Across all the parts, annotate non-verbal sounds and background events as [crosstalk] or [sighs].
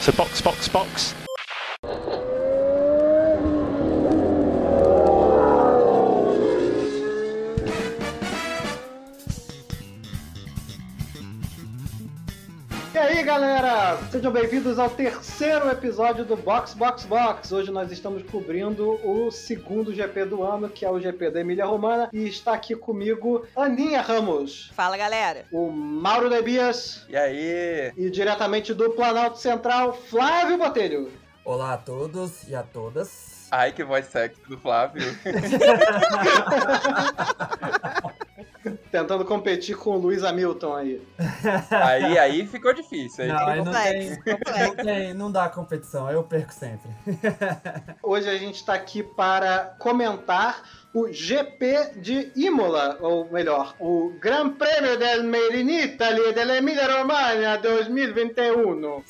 So box, box, box. Sejam bem-vindos ao terceiro episódio do Box Box Box. Hoje nós estamos cobrindo o segundo GP do ano, que é o GP da Emília Romana, e está aqui comigo Aninha Ramos, Fala, galera. o Mauro Debias E aí? e diretamente do Planalto Central, Flávio Botelho. Olá a todos e a todas. Ai, que voz sexy do Flávio. [laughs] Tentando competir com o Luiz Hamilton aí. aí, aí ficou difícil. Aí Não, aí não tem, Complexo, complexo. não tem, não dá competição, eu perco sempre. [laughs] Hoje a gente está aqui para comentar o GP de Imola, ou melhor, o Gran Premio del Made in Italy dell'Emilia Romagna 2021.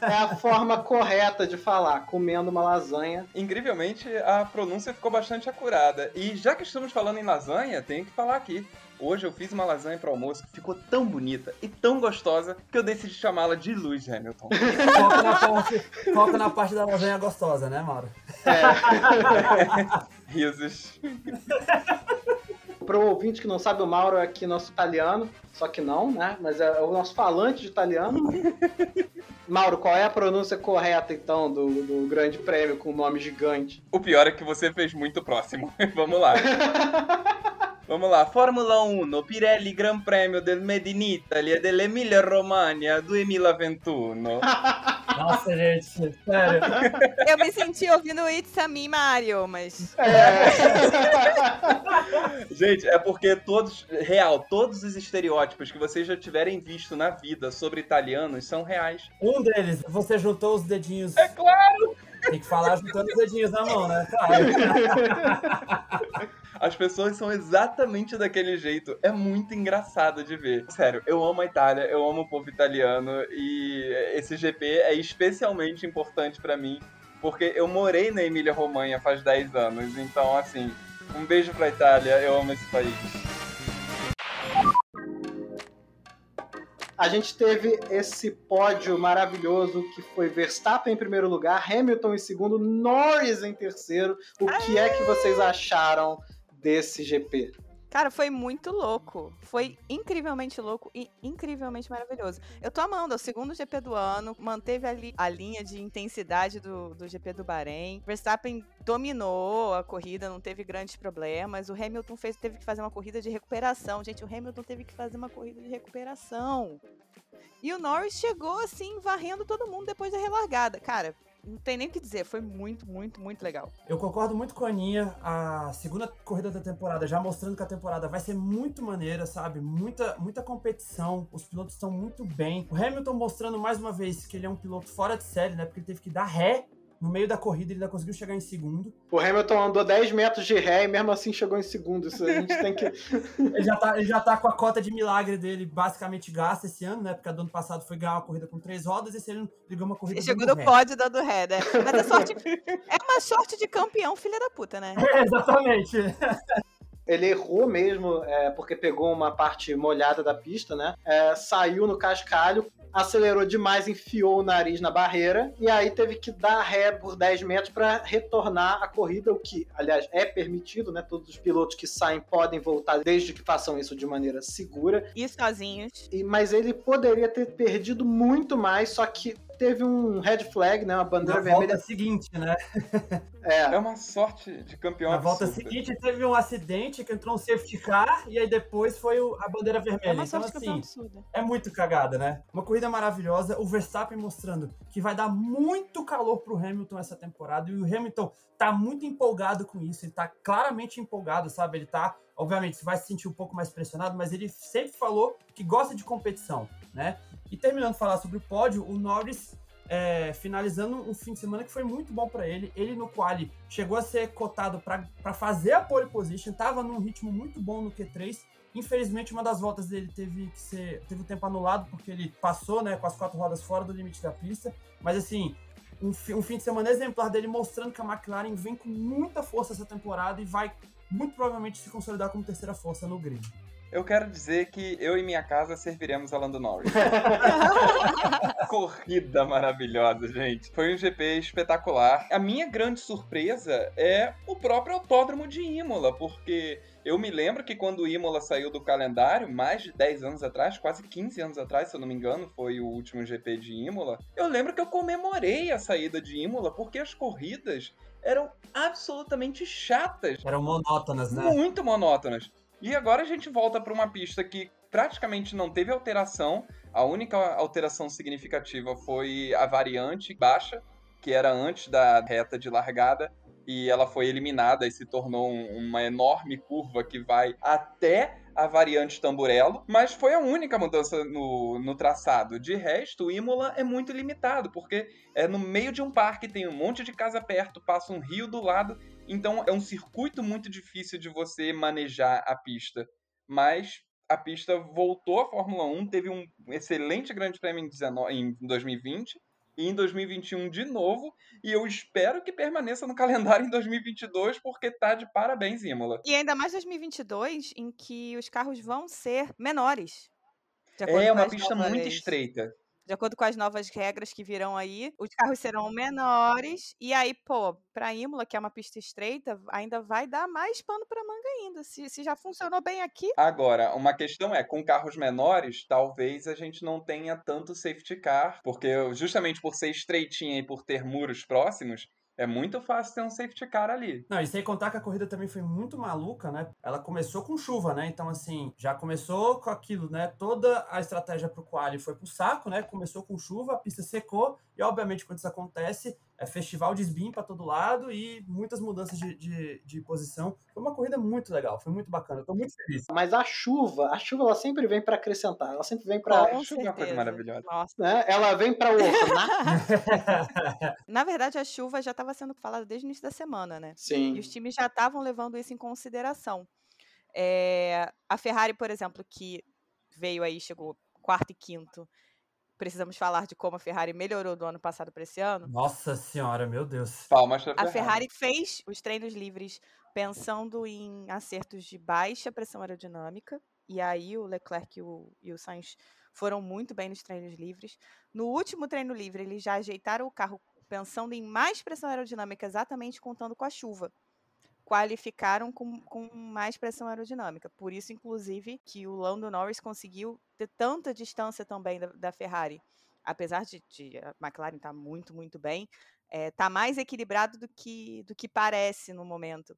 É a forma correta de falar, comendo uma lasanha. Incrivelmente, a pronúncia ficou bastante acurada. E já que estamos falando em lasanha, tenho que falar aqui. Hoje eu fiz uma lasanha para almoço que ficou tão bonita e tão gostosa que eu decidi chamá-la de Lewis Hamilton. [laughs] Foca na parte, foca na parte da lasanha gostosa, né, Mauro? [laughs] Risos. Para o ouvinte que não sabe, o Mauro é aqui nosso italiano, só que não, né? Mas é o nosso falante de italiano. [laughs] Mauro, qual é a pronúncia correta, então, do, do Grande Prêmio com o nome gigante? O pior é que você fez muito próximo. Vamos lá. Vamos lá, Fórmula 1, Pirelli Gran Premio del Made in Italy e dell'Emilia Romagna 2021. [laughs] Nossa, gente, sério. Eu me senti ouvindo It's a Me, Mario, mas. [laughs] Gente, é porque todos, real, todos os estereótipos que vocês já tiverem visto na vida sobre italianos são reais. Um deles, você juntou os dedinhos. É claro! Tem que falar juntando os dedinhos na mão, né? Claro. [laughs] As pessoas são exatamente daquele jeito. É muito engraçado de ver. Sério, eu amo a Itália, eu amo o povo italiano e esse GP é especialmente importante pra mim porque eu morei na Emília Romanha faz 10 anos. Então, assim, um beijo pra Itália, eu amo esse país. A gente teve esse pódio maravilhoso que foi Verstappen em primeiro lugar, Hamilton em segundo, Norris em terceiro. O que é que vocês acharam desse GP? Cara, foi muito louco. Foi incrivelmente louco e incrivelmente maravilhoso. Eu tô amando, é o segundo GP do ano, manteve ali a linha de intensidade do, do GP do Bahrein. Verstappen dominou a corrida, não teve grandes problemas. O Hamilton fez, teve que fazer uma corrida de recuperação. Gente, o Hamilton teve que fazer uma corrida de recuperação. E o Norris chegou assim, varrendo todo mundo depois da relargada. Cara, não tem nem o que dizer, foi muito, muito, muito legal. Eu concordo muito com a Aninha. A segunda corrida da temporada, já mostrando que a temporada vai ser muito maneira, sabe? Muita, muita competição. Os pilotos estão muito bem. O Hamilton mostrando mais uma vez que ele é um piloto fora de série, né? Porque ele teve que dar ré no meio da corrida, ele ainda conseguiu chegar em segundo. O Hamilton andou 10 metros de ré e mesmo assim chegou em segundo. Isso a gente tem que. [laughs] Ele já, tá, ele já tá com a cota de milagre dele basicamente gasta esse ano, né? Porque a do ano passado foi ganhar uma corrida com três rodas, esse ano ele ganhou uma corrida Ele chegou no pódio dando ré, né? Mas a sorte [laughs] é uma sorte de campeão, filha da puta, né? É, [laughs] exatamente. Ele errou mesmo, é, porque pegou uma parte molhada da pista, né? É, saiu no cascalho, acelerou demais, enfiou o nariz na barreira e aí teve que dar ré por 10 metros para retornar a corrida, o que, aliás, é permitido, né? Todos os pilotos que saem podem voltar desde que façam isso de maneira segura. E sozinhos. E- mas ele poderia ter perdido muito mais, só que teve um red flag, né? Uma bandeira Na volta vermelha. seguinte, né? É, É uma sorte de campeão Na volta absurda. seguinte teve um acidente que entrou um safety car e aí depois foi o- a bandeira vermelha. É uma então, sorte campeão assim, absurda. é muito cagada, né? Uma corrida maravilhosa. O Verstappen mostrando que vai dar muito calor pro Hamilton essa temporada. E o Hamilton tá muito empolgado com isso. Ele tá claramente empolgado, sabe? Ele tá, obviamente, você vai se sentir um pouco mais pressionado, mas ele sempre falou que gosta de competição, né? E terminando de falar sobre o pódio, o Norris é, finalizando um fim de semana que foi muito bom para ele. Ele no quali chegou a ser cotado para fazer a pole position, tava num ritmo muito bom no Q3. Infelizmente, uma das voltas dele teve que ser teve o tempo anulado porque ele passou, né, com as quatro rodas fora do limite da pista. Mas assim, um, um fim de semana exemplar dele mostrando que a McLaren vem com muita força essa temporada e vai muito provavelmente se consolidar como terceira força no grid. Eu quero dizer que eu e minha casa serviremos a Lando Norris. [laughs] Corrida maravilhosa, gente. Foi um GP espetacular. A minha grande surpresa é o próprio autódromo de Imola, porque eu me lembro que quando o Imola saiu do calendário, mais de 10 anos atrás, quase 15 anos atrás, se eu não me engano, foi o último GP de Imola. Eu lembro que eu comemorei a saída de Imola porque as corridas eram absolutamente chatas. Eram monótonas, né? Muito monótonas. E agora a gente volta para uma pista que praticamente não teve alteração. A única alteração significativa foi a variante baixa, que era antes da reta de largada, e ela foi eliminada e se tornou um, uma enorme curva que vai até a variante Tamburello, mas foi a única mudança no, no traçado. De resto, o Imola é muito limitado, porque é no meio de um parque, tem um monte de casa perto, passa um rio do lado, então é um circuito muito difícil de você manejar a pista. Mas a pista voltou à Fórmula 1, teve um excelente Grande Prêmio em 2020, e em 2021 de novo. E eu espero que permaneça no [laughs] calendário em 2022, porque tá de parabéns, Imola. E ainda mais 2022, em que os carros vão ser menores. É uma pista muito estreita de acordo com as novas regras que virão aí, os carros serão menores. E aí, pô, pra Imola, que é uma pista estreita, ainda vai dar mais pano pra manga ainda. Se, se já funcionou bem aqui. Agora, uma questão é, com carros menores, talvez a gente não tenha tanto safety car, porque justamente por ser estreitinha e por ter muros próximos, é muito fácil ter um safety car ali. Não, e sem contar que a corrida também foi muito maluca, né? Ela começou com chuva, né? Então, assim, já começou com aquilo, né? Toda a estratégia pro quali foi pro saco, né? Começou com chuva, a pista secou, e obviamente quando isso acontece, é festival de spin para todo lado e muitas mudanças de, de, de, posição. Foi uma corrida muito legal, foi muito bacana. Estou muito feliz. Mas a chuva, a chuva ela sempre vem para acrescentar, ela sempre vem para. A chuva é uma coisa maravilhosa. Né? Ela vem para ornar. [laughs] [laughs] Na verdade, a chuva já estava sendo falada desde o início da semana, né? Sim. E os times já estavam levando isso em consideração. É, a Ferrari, por exemplo, que veio aí, chegou quarto e quinto precisamos falar de como a Ferrari melhorou do ano passado para esse ano. Nossa senhora, meu Deus. Palmas pra Ferrari. A Ferrari fez os treinos livres pensando em acertos de baixa pressão aerodinâmica, e aí o Leclerc e o, e o Sainz foram muito bem nos treinos livres. No último treino livre, eles já ajeitaram o carro pensando em mais pressão aerodinâmica, exatamente contando com a chuva qualificaram com, com mais pressão aerodinâmica. Por isso, inclusive, que o Lando Norris conseguiu ter tanta distância também da, da Ferrari. Apesar de, de, a McLaren estar tá muito, muito bem, está eh, é, mais equilibrado do que, do que parece no momento.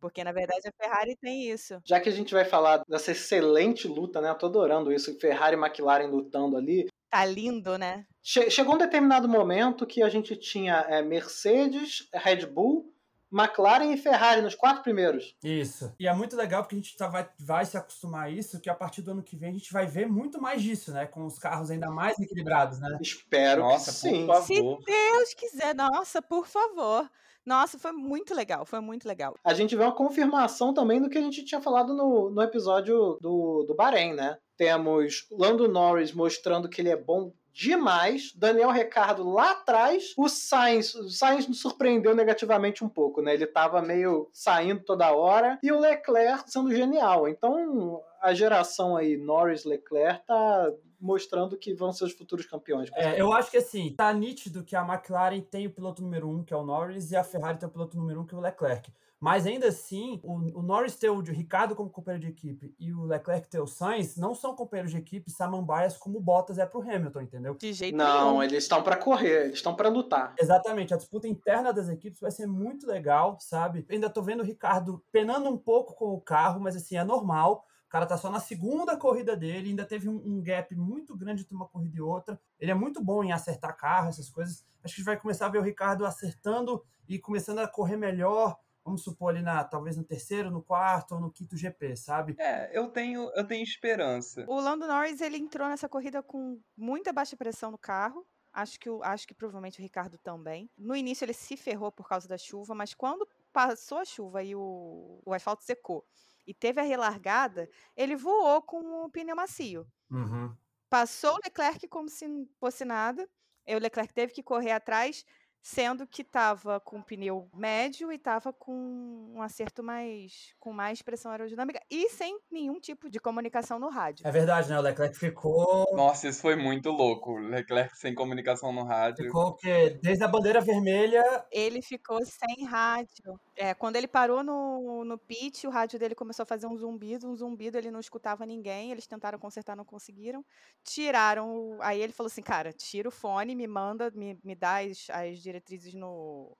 Porque, na verdade, a Ferrari tem isso. Já que a gente vai falar dessa excelente luta, né? Eu tô adorando isso, Ferrari e McLaren lutando ali. Tá lindo, né? Che chegou um determinado momento que a gente tinha é, Mercedes, Red Bull McLaren e Ferrari nos quatro primeiros. Isso. E é muito legal porque a gente tá, vai, vai se acostumar a isso, que a partir do ano que vem a gente vai ver muito mais disso, né? Com os carros ainda mais equilibrados, né? Espero nossa, que sim. Se Deus quiser, nossa, por favor. Nossa, foi muito legal, foi muito legal. A gente vê uma confirmação também do que a gente tinha falado no, no episódio do, do Bahrein, né? Temos Lando Norris mostrando que ele é bom demais. Daniel Ricardo lá atrás. O Sainz, o Sainz nos surpreendeu negativamente um pouco, né? Ele tava meio saindo toda hora. E o Leclerc sendo genial. Então, a geração aí, Norris, Leclerc, tá mostrando que vão ser os futuros campeões. É, eu acho que assim, tá nítido que a McLaren tem o piloto número um, que é o Norris, e a Ferrari tem o piloto número um, que é o Leclerc. Mas ainda assim, o, o Norris ter o Ricardo como companheiro de equipe e o Leclerc ter o Sainz não são companheiros de equipe samambaias como o Bottas é pro Hamilton, entendeu? De jeito não, nenhum. eles estão para correr, eles estão para lutar. Exatamente, a disputa interna das equipes vai ser muito legal, sabe? Ainda tô vendo o Ricardo penando um pouco com o carro, mas assim, é normal. O cara tá só na segunda corrida dele, ainda teve um, um, gap muito grande entre uma corrida e outra. Ele é muito bom em acertar carro, essas coisas. Acho que a gente vai começar a ver o Ricardo acertando e começando a correr melhor vamos supor ali na talvez no terceiro, no quarto ou no quinto GP, sabe? É, eu tenho eu tenho esperança. O Lando Norris ele entrou nessa corrida com muita baixa pressão no carro. Acho que, acho que provavelmente o Ricardo também. No início ele se ferrou por causa da chuva, mas quando passou a chuva e o, o asfalto secou e teve a relargada, ele voou com o pneu macio. Uhum. Passou o Leclerc como se fosse nada. E o Leclerc teve que correr atrás sendo que estava com pneu médio e estava com um acerto mais com mais pressão aerodinâmica e sem nenhum tipo de comunicação no rádio. É verdade, né? O Leclerc ficou. Nossa, isso foi muito louco. Leclerc sem comunicação no rádio. Ficou o quê? Desde a bandeira vermelha. Ele ficou sem rádio. É, quando ele parou no, no pit, o rádio dele começou a fazer um zumbido, um zumbido, ele não escutava ninguém, eles tentaram consertar, não conseguiram. Tiraram. Aí ele falou assim, cara, tira o fone, me manda, me, me dá as, as diretrizes no,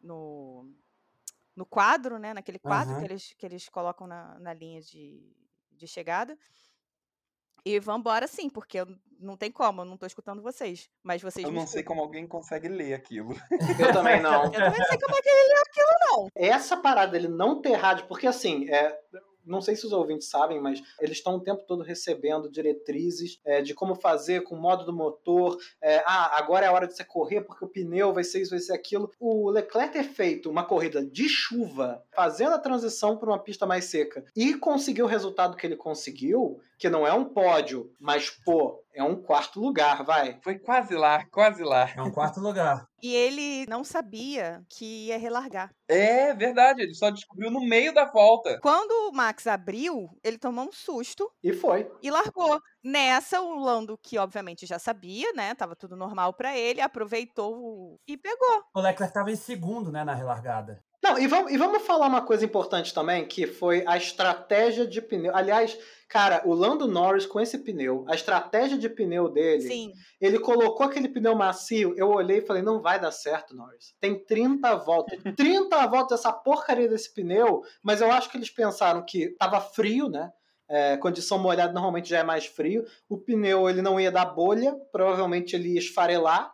no, no quadro, né? Naquele quadro Aham. que, eles, que eles colocam na, na linha de, de chegada. E vambora sim, porque não tem como, eu não tô escutando vocês. Mas vocês Eu não sei como alguém consegue ler aquilo. Eu também [laughs] não. Eu também não sei como é que ele leu aquilo, não. Essa parada dele não ter rádio, porque assim, é, não sei se os ouvintes sabem, mas eles estão o tempo todo recebendo diretrizes é, de como fazer com o modo do motor. é, ah, agora é a hora de você correr porque o pneu vai ser isso, vai ser aquilo. O Leclerc ter feito uma corrida de chuva, fazendo a transição para uma pista mais seca e conseguiu o resultado que ele conseguiu, que não é um pódio, mas pô, é um quarto lugar, vai. Foi quase lá, quase lá. É um quarto lugar. E ele não sabia que ia relargar. É verdade, ele só descobriu no meio da volta. Quando o Max abriu, ele tomou um susto E foi. e largou. Nessa, o Lando, que obviamente já sabia, né? Tava tudo normal pra ele, aproveitou o- e pegou. O Leclerc tava em segundo, né, na relargada. Não, e vamos, e vamos falar uma coisa importante também, que foi a estratégia de pneu. Aliás, cara, o Lando Norris com esse pneu, a estratégia de pneu dele, Sim. ele colocou aquele pneu macio, eu olhei e falei, não vai dar certo, Norris. Tem 30 voltas. 30 voltas essa porcaria desse pneu, mas eu acho que eles pensaram que tava frio, né? É, condição molhada normalmente já é mais frio. O pneu ele não ia dar bolha, provavelmente ele ia esfarelar,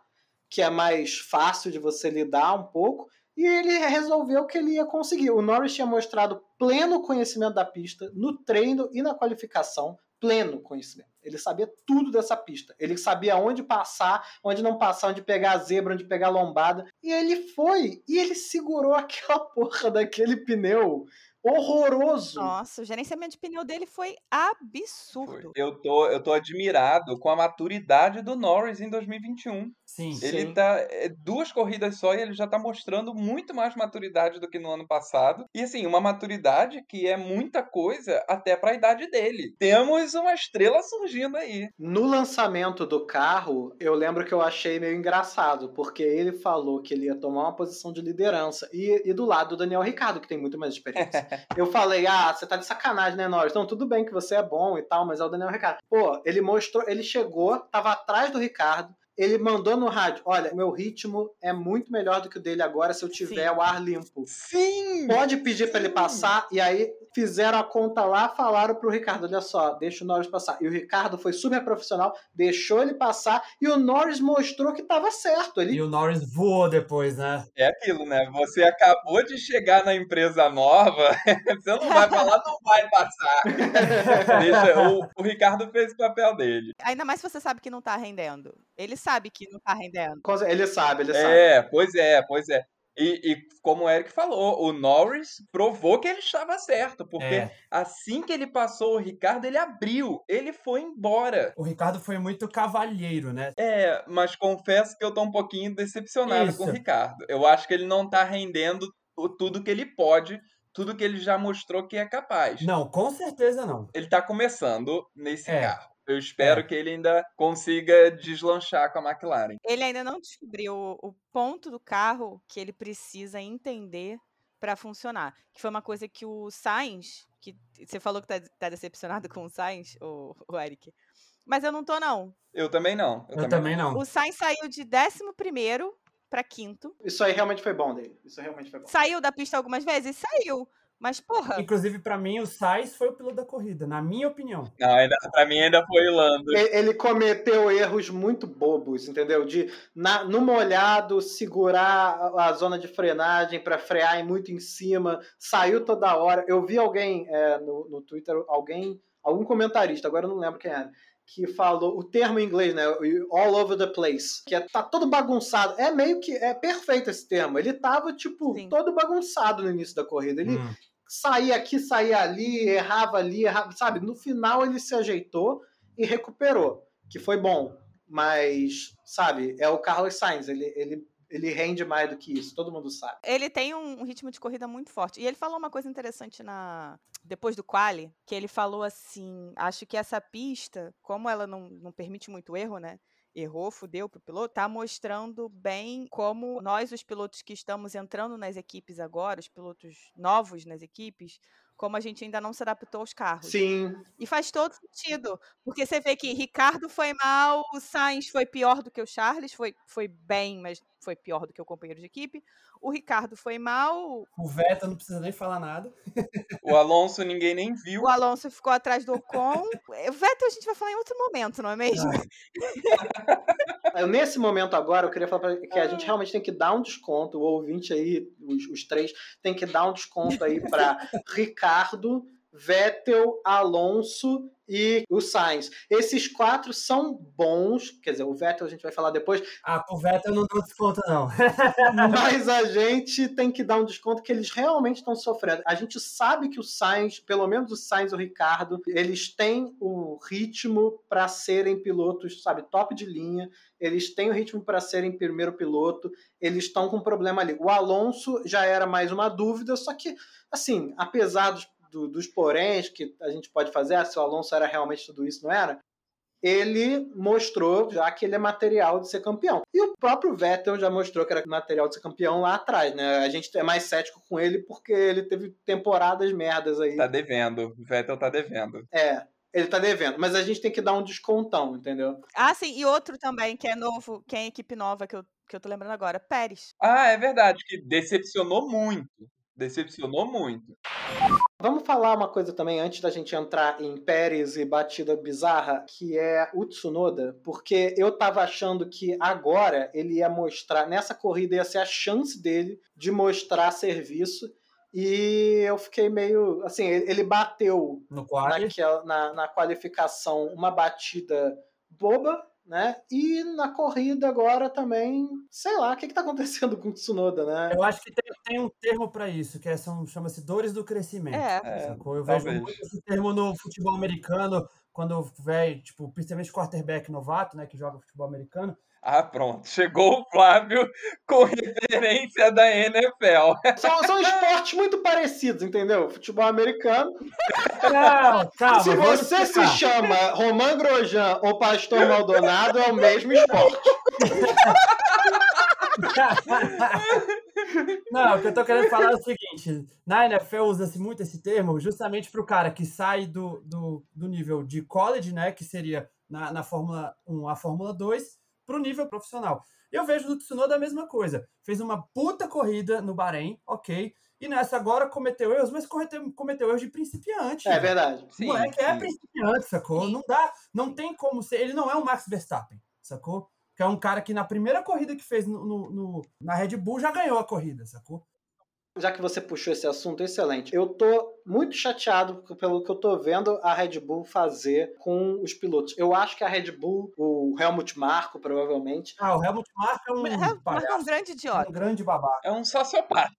que é mais fácil de você lidar um pouco. E ele resolveu que ele ia conseguir. O Norris tinha mostrado pleno conhecimento da pista no treino e na qualificação. Pleno conhecimento. Ele sabia tudo dessa pista. Ele sabia onde passar, onde não passar, onde pegar a zebra, onde pegar a lombada. E ele foi. E ele segurou [laughs] aquela porra daquele pneu horroroso. Nossa, o gerenciamento de pneu dele foi absurdo. Eu tô, eu tô admirado com a maturidade do Norris em 2021. Sim. Ele Sim. tá. é, duas corridas só e ele já tá mostrando muito mais maturidade do que no ano passado. E assim, uma maturidade que é muita coisa até pra idade dele. Temos uma estrela surgindo aí. No lançamento do carro, eu lembro que eu achei meio engraçado, porque ele falou que ele ia tomar uma posição de liderança. E, e do lado do Daniel Ricardo, que tem muito mais experiência. [laughs] [laughs] eu falei, ah, você tá de sacanagem, né, Norris? Não, tudo bem que você é bom e tal, mas é o Daniel Ricardo. Pô, ele mostrou, ele chegou, tava atrás do Ricardo. Ele mandou no rádio: Olha, meu ritmo é muito melhor do que o dele agora se eu tiver Sim. o ar limpo. Sim! Pode pedir pra ele passar, e aí fizeram a conta lá, falaram pro Ricardo: olha só, deixa o Norris passar. E o Ricardo foi super profissional, deixou ele passar, e o Norris mostrou que tava certo. Ele E o Norris voou depois, né? É aquilo, né? Você acabou de chegar na empresa nova, [laughs] você não vai falar, não vai passar. [laughs] Deixa, o, o Ricardo fez o papel dele. Ainda mais se você sabe que não tá rendendo. Ele sabe que não tá rendendo. Ele sabe, ele sabe. É, pois é, pois é. E, e como o Eric falou, o Norris provou que ele estava certo, porque É. assim que ele passou o Ricardo, ele abriu, ele foi embora. O Ricardo foi muito cavalheiro, né? É, mas confesso que eu tô um pouquinho decepcionado com o Isso. Ricardo. Eu acho que ele não tá rendendo o- tudo que ele pode, tudo que ele já mostrou que é capaz. Não, com certeza não. Ele tá começando nesse É. carro. Eu espero É. que ele ainda consiga deslanchar com a McLaren. Ele ainda não descobriu o, ponto do carro que ele precisa entender pra funcionar. Que foi uma coisa que o Sainz, que você falou que tá, tá decepcionado com o Sainz, o, o Eric. Mas eu não tô, não. Eu também não. Eu, também não. O Sainz saiu de 11 pra quinto. Isso aí realmente foi bom dele. Isso realmente foi bom. Saiu da pista algumas vezes? Saiu. Mas, porra, Inclusive, pra mim, o Sainz foi o piloto da corrida, na minha opinião. Não, ainda, pra mim ainda foi o Lando. Ele ele cometeu erros muito bobos, entendeu? De na, no molhado segurar a, a zona de frenagem para frear muito em cima, saiu toda hora. Eu vi alguém é, no, no Twitter, alguém, algum comentarista, agora eu não lembro quem era, que falou o termo em inglês, né? All over the place, que é, tá todo bagunçado. É meio que é perfeito esse termo. Ele tava tipo Sim. todo bagunçado no início da corrida. Ele Hum. saía aqui, saía ali, errava ali, errava, sabe? No final ele se ajeitou e recuperou, que foi bom. Mas, sabe, é o Carlos Sainz, ele, ele Ele rende mais do que isso, todo mundo sabe. Ele tem um, ritmo de corrida muito forte. E ele falou uma coisa interessante na depois do quali, que ele falou assim, acho que essa pista, como ela não, não permite muito erro, né? errou, fudeu pro piloto, tá mostrando bem como nós, os pilotos que estamos entrando nas equipes agora, os pilotos novos nas equipes, como a gente ainda não se adaptou aos carros. Sim. E faz todo sentido. Porque você vê que Ricardo foi mal, o Sainz foi pior do que o Charles, foi, foi bem, mas foi pior do que o companheiro de equipe. O Ricardo foi mal. O Vettel não precisa nem falar nada. O Alonso ninguém nem viu. O Alonso ficou atrás do Ocon. O Vettel a gente vai falar em outro momento, não é mesmo? Nesse momento agora, eu queria falar que a gente realmente tem que dar um desconto. O ouvinte aí, os, os três, tem que dar um desconto aí para [laughs] Ricardo, Vettel, Alonso e o Sainz. Esses quatro são bons, quer dizer, o Vettel a gente vai falar depois. Ah, o Vettel não dou desconto, não. [laughs] [laughs] mas a gente tem que dar um desconto que eles realmente estão sofrendo. A gente sabe que o Sainz, pelo menos o Sainz e o Ricardo, eles têm o ritmo para serem pilotos, sabe, top de linha. Eles têm o ritmo para serem primeiro piloto. Eles estão com um problema ali. O Alonso já era mais uma dúvida, só que, assim, apesar dos do, dos poréns que a gente pode fazer, ah, se o Alonso era realmente tudo isso, não era? Ele mostrou já que ele é material de ser campeão. E o próprio Vettel já mostrou que era material de ser campeão lá atrás, né? A gente é mais cético com ele porque ele teve temporadas merdas aí. Tá devendo. O Vettel tá devendo. É, ele tá devendo. Mas a gente tem que dar um descontão, entendeu? Ah, sim. E outro também, que é novo, que é equipe nova, que eu, que eu tô lembrando agora, Pérez. Ah, é verdade, que decepcionou muito. Decepcionou muito. Vamos falar uma coisa também antes da gente entrar em Pérez e batida bizarra, que é o Tsunoda, porque eu tava achando que agora ele ia mostrar, nessa corrida ia ser a chance dele de mostrar serviço. E eu fiquei meio. Assim, ele bateu naquela, na, na qualificação uma batida boba, né? E na corrida agora também, sei lá, o que, está acontecendo com o Tsunoda, né? Eu acho que tem, tem um termo para isso, que é, são chama-se dores do crescimento. É. Eu vejo muito esse termo no futebol americano, quando vem, tipo, principalmente quarterback novato, né, que joga futebol americano, ah, pronto. Chegou o Flávio com referência da NFL. São, são esportes muito parecidos, entendeu? Futebol americano. Não, calma, se você se chama Roman Grosjean ou Pastor Maldonado, é o mesmo esporte. Não, o que eu tô querendo falar é o seguinte: na NFL usa-se muito esse termo justamente para o cara que sai do, do, do nível de college, né? Que seria na, na Fórmula 1 a Fórmula 2 para o nível profissional. Eu vejo no Tsunoda a mesma coisa. Fez uma puta corrida no Bahrein, ok. E nessa agora cometeu erros, mas cometeu, cometeu erros de principiante. É verdade. O moleque é principiante, sacou? Sim. Não dá, não tem como ser. Ele não é o Max Verstappen, sacou? Que é um cara que na primeira corrida que fez no, no, no na Red Bull já ganhou a corrida, sacou? Já que você puxou esse assunto, excelente. Eu tô muito chateado pelo que eu tô vendo a Red Bull fazer com os pilotos. Eu acho que a Red Bull, o Helmut Marko, provavelmente. Ah, o Helmut Marko é um. Helmut é um grande idiota. Um grande babaca. É um sociopata.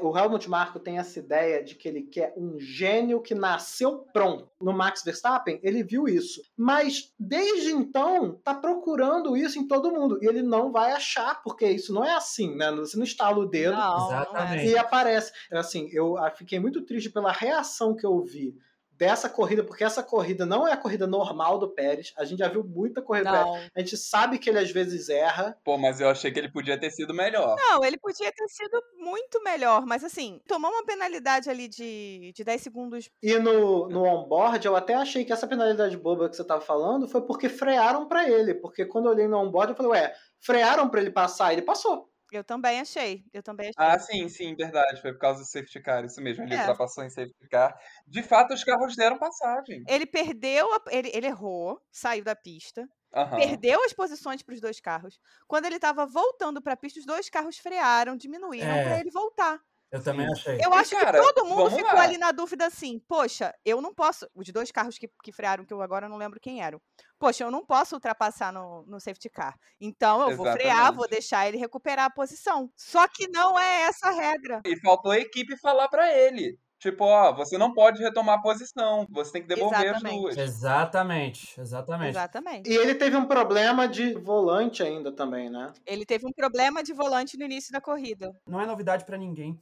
O Helmut Marko tem essa ideia de que ele quer um gênio que nasceu pronto. No Max Verstappen, ele viu isso. Mas desde então, tá procurando isso em todo mundo. E ele não vai achar, porque isso não é assim, né? Você não estala o dedo. Não, Exatamente. Não é. Aparece. Assim, eu fiquei muito triste pela reação que eu vi dessa corrida, porque essa corrida não é a corrida normal do Pérez. A gente já viu muita corrida não. do Pérez. A gente sabe que ele às vezes erra. Pô, mas eu achei que ele podia ter sido melhor. Não, ele podia ter sido muito melhor, mas assim, tomou uma penalidade ali de, de 10 segundos. E no, no onboard, eu até achei que essa penalidade boba que você tava falando foi porque frearam para ele. Porque quando eu olhei no onboard, eu falei, ué, frearam para ele passar, ele passou. Eu também achei. Eu também achei. Ah, sim, sim, verdade. Foi por causa do safety car, isso mesmo. Ele é. ultrapassou em safety car. De fato, os carros deram passagem. Ele perdeu, a, ele, ele errou, saiu da pista. Uhum. Perdeu as posições para os dois carros. Quando ele estava voltando para a pista, os dois carros frearam, diminuíram é. para ele voltar. Eu também achei. Eu acho cara, que todo mundo ficou lá. ali na dúvida assim, poxa, eu não posso. Os dois carros que, que frearam, que eu agora não lembro quem eram. Poxa, eu não posso ultrapassar no, no safety car. Então eu Exatamente. vou frear, vou deixar ele recuperar a posição. Só que não é essa a regra. E faltou a equipe falar para ele. Tipo, ó, você não pode retomar a posição, você tem que devolver Exatamente. as duas. Exatamente, exatamente. Exatamente. E ele teve um problema de volante ainda também, né? Ele teve um problema de volante no início da corrida. Não é novidade pra ninguém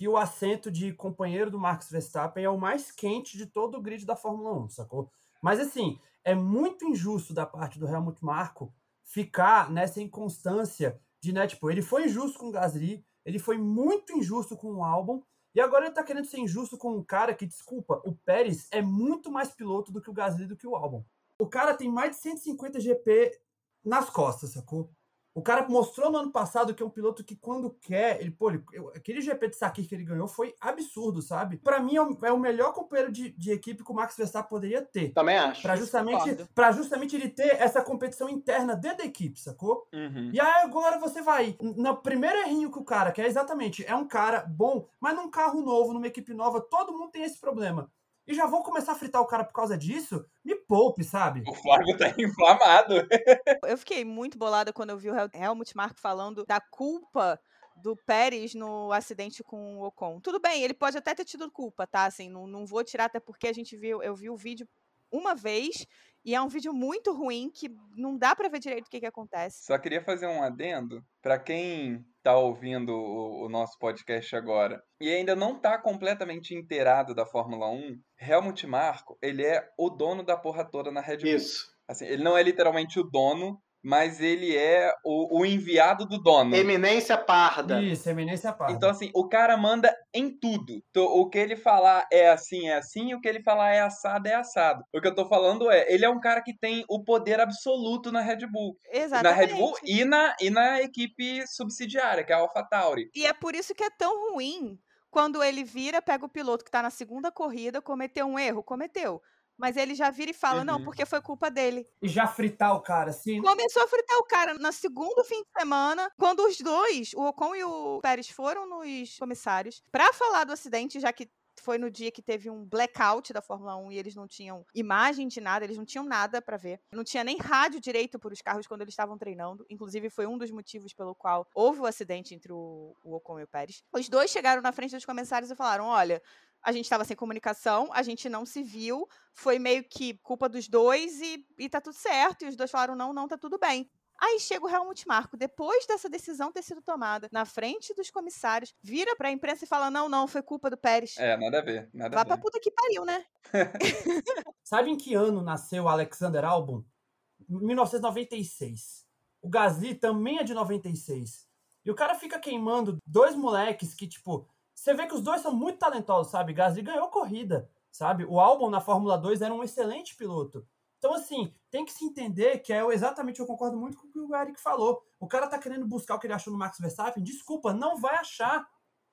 que o assento de companheiro do Max Verstappen é o mais quente de todo o grid da Fórmula 1, sacou? Mas assim, é muito injusto da parte do Helmut Marko ficar nessa inconstância de, né, tipo, ele foi injusto com o Gasly, ele foi muito injusto com o Albon, e agora ele tá querendo ser injusto com um cara que, desculpa, o Pérez é muito mais piloto do que o Gasly do que o Albon. O cara tem mais de 150 GP nas costas, sacou? O cara mostrou no ano passado que é um piloto que, quando quer, ele, pô, ele, aquele GP de Sakir que ele ganhou foi absurdo, sabe? Para mim, é o, é o, melhor companheiro de, de, equipe que o Max Verstappen poderia ter. Também acho. Para justamente, pra justamente ele ter essa competição interna dentro da equipe, sacou? Uhum. E aí agora você vai, no primeiro errinho que o cara, que é exatamente, é um cara bom, mas num carro novo, numa equipe nova, todo mundo tem esse problema e já vou começar a fritar o cara por causa disso, me poupe, sabe? O Flávio tá [laughs] inflamado. Eu fiquei muito bolada quando eu vi o Helmut Marko falando da culpa do Pérez no acidente com o Ocon. Tudo bem, ele pode até ter tido culpa, tá? Assim, não, não vou tirar, até porque a gente viu, eu vi o vídeo uma vez e é um vídeo muito ruim que não dá para ver direito o que, que acontece. Só queria fazer um adendo para quem tá ouvindo o, o, nosso podcast agora e ainda não tá completamente inteirado da Fórmula 1. Helmut Marko, ele é o dono da porra toda na Red Bull. Isso. Assim, ele não é literalmente o dono, mas ele é o, o, enviado do dono. Eminência parda. Isso, eminência parda. Então, assim, o cara manda em tudo. Então, o que ele falar é assim, é assim, e o que ele falar é assado, é assado. O que eu tô falando é, ele é um cara que tem o poder absoluto na Red Bull. Exatamente. Na Red Bull e na, e na equipe subsidiária, que é a AlphaTauri. E é por isso que é tão ruim quando ele vira, pega o piloto que tá na segunda corrida, cometeu um erro, cometeu mas ele já vira e fala, uhum. não, porque foi culpa dele. E já fritar o cara, assim. Começou a fritar o cara no segundo fim de semana, quando os dois, o Ocon e o Pérez, foram nos comissários para falar do acidente, já que foi no dia que teve um blackout da Fórmula 1 e eles não tinham imagem de nada, eles não tinham nada para ver. Não tinha nem rádio direito para os carros quando eles estavam treinando. Inclusive, foi um dos motivos pelo qual houve o acidente entre o, o Ocon e o Pérez. Os dois chegaram na frente dos comissários e falaram: olha a gente estava sem comunicação, a gente não se viu, foi meio que culpa dos dois e, e tá tudo certo. E os dois falaram: não, não, tá tudo bem. Aí chega o Helmut Marko, depois dessa decisão ter sido tomada, na frente dos comissários, vira pra imprensa e fala: não, não, foi culpa do Pérez. É, nada a ver. Nada Vá a ver. pra puta que pariu, né? [laughs] Sabe em que ano nasceu Alexander Albon? 1996. O Gasly também é de 96. E o cara fica queimando dois moleques que, tipo, você vê que os dois são muito talentosos, sabe? Gasly ganhou corrida, sabe? O Albon na Fórmula 2 era um excelente piloto. Então, assim, tem que se entender que é exatamente, eu concordo muito com o que o Eric falou. O cara tá querendo buscar o que ele achou no Max Verstappen. Desculpa, não vai achar,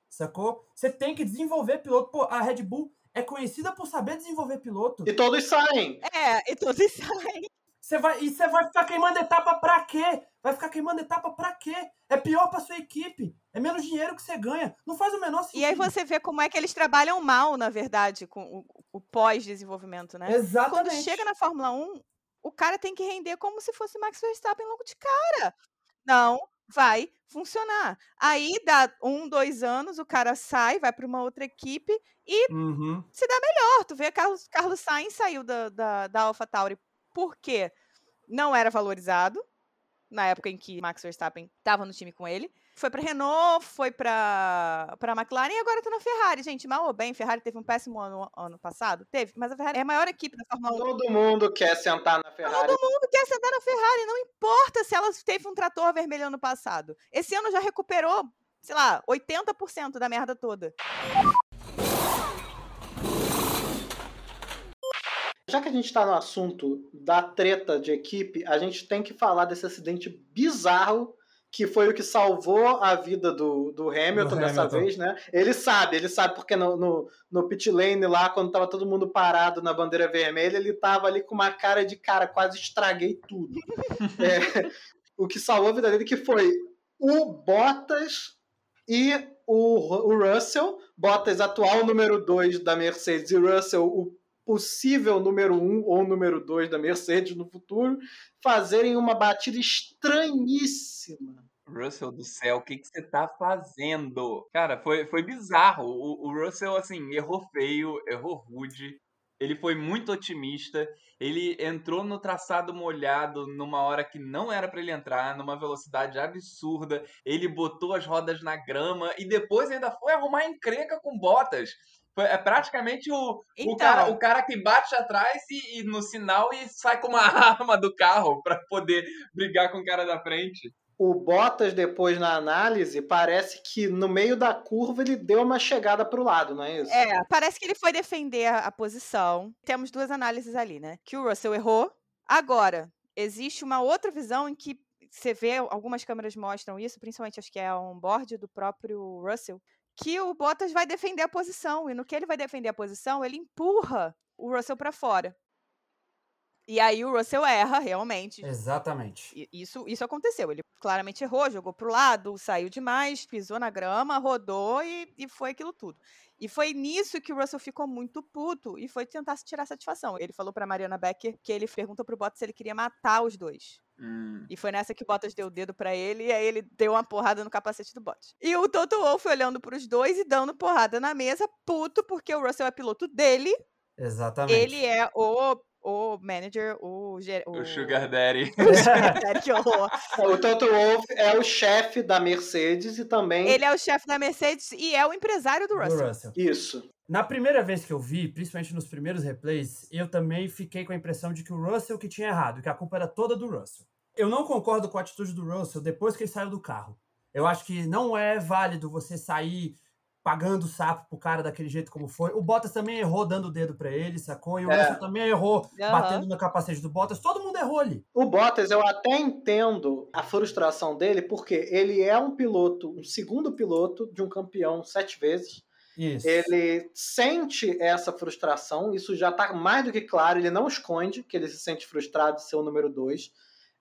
sacou? Você tem que desenvolver piloto. Pô, a Red Bull é conhecida por saber desenvolver piloto. E todos saem. É, e todos [laughs] saem. Você vai, e você vai ficar queimando etapa pra quê? Vai ficar queimando etapa pra quê? É pior pra sua equipe. É menos dinheiro que você ganha. Não faz o menor sentido. E aí você vê como é que eles trabalham mal, na verdade, com o, o pós-desenvolvimento, né? Exatamente. Quando chega na Fórmula 1, o cara tem que render como se fosse Max Verstappen logo de cara. Não vai funcionar. Aí dá um, dois anos, o cara sai, vai para uma outra equipe e uhum. se dá melhor. Tu vê Carlos, Carlos Sainz saiu da, da, da AlphaTauri porque não era valorizado na época em que Max Verstappen estava no time com ele. Foi para Renault, foi para para McLaren e agora tá na Ferrari, gente. Mal ou bem, Ferrari teve um péssimo ano ano passado, teve, mas a Ferrari é a maior equipe da Fórmula 1. Todo mundo quer sentar na Ferrari. Todo mundo quer sentar na Ferrari, não importa se ela teve um trator vermelho ano passado. Esse ano já recuperou, sei lá, 80% da merda toda. Já que a gente está no assunto da treta de equipe, a gente tem que falar desse acidente bizarro que foi o que salvou a vida do, do Hamilton Do dessa Hamilton. vez, né? Ele sabe, ele sabe porque no, no, no pit lane lá, quando tava todo mundo parado na bandeira vermelha, ele tava ali com uma cara de cara, quase estraguei tudo. [laughs] É, o que salvou a vida dele que foi o Bottas e o, o Russell, Bottas atual número 2 da Mercedes e Russell o possível número 1 um ou número 2 da Mercedes no futuro, fazerem uma batida estranhíssima. Russell do céu, o que, que você tá fazendo? Cara, foi, foi bizarro. O, o Russell, assim, errou feio, errou rude. Ele foi muito otimista. Ele entrou no traçado molhado numa hora que não era para ele entrar, numa velocidade absurda. Ele botou as rodas na grama e depois ainda foi arrumar encrenca com botas. Foi, é praticamente o, Então. o, cara, o cara que bate atrás e, e no sinal e sai com uma [laughs] arma do carro para poder brigar com o cara da frente. O Bottas, depois na análise, parece que no meio da curva ele deu uma chegada pro lado, não é isso? É, parece que ele foi defender a, a posição. Temos duas análises ali, né? Que o Russell errou. Agora, existe uma outra visão em que você vê, algumas câmeras mostram isso, principalmente acho que é on board do próprio Russell, que o Bottas vai defender a posição. E no que ele vai defender a posição, ele empurra o Russell para fora. E aí o Russell erra, realmente. Exatamente. Isso, isso aconteceu. Ele claramente errou, jogou pro lado, saiu demais, pisou na grama, rodou e, e foi aquilo tudo. E foi nisso que o Russell ficou muito puto e foi tentar se tirar satisfação. Ele falou pra Mariana Becker que ele perguntou pro Bottas se ele queria matar os dois. Hum. E foi nessa que o Bottas deu o dedo pra ele e aí ele deu uma porrada no capacete do Bottas. E o Toto Wolff olhando pros dois e dando porrada na mesa, puto, porque o Russell é piloto dele, Exatamente. ele é o, o manager, o, ger- [laughs] O Sugar Daddy. que horror. O Toto Wolff é o chefe da Mercedes e também. Ele é o chefe da Mercedes e é o empresário do do Russell. Russell. Isso. Na primeira vez que eu vi, principalmente nos primeiros replays, eu também fiquei com a impressão de que o Russell que tinha errado, que a culpa era toda do Russell. Eu não concordo com a atitude do Russell depois que ele saiu do carro. Eu acho que não é válido você sair pagando o sapo pro cara daquele jeito como foi. O Bottas também errou dando o dedo pra ele, sacou? E o É. Russell também errou Aham. batendo no capacete do Bottas. Todo mundo errou ali. O Bottas, eu até entendo a frustração dele, porque ele é um piloto, um segundo piloto de um campeão sete vezes. Ele sente essa frustração, isso já tá mais do que claro, ele não esconde que ele se sente frustrado de ser o número dois.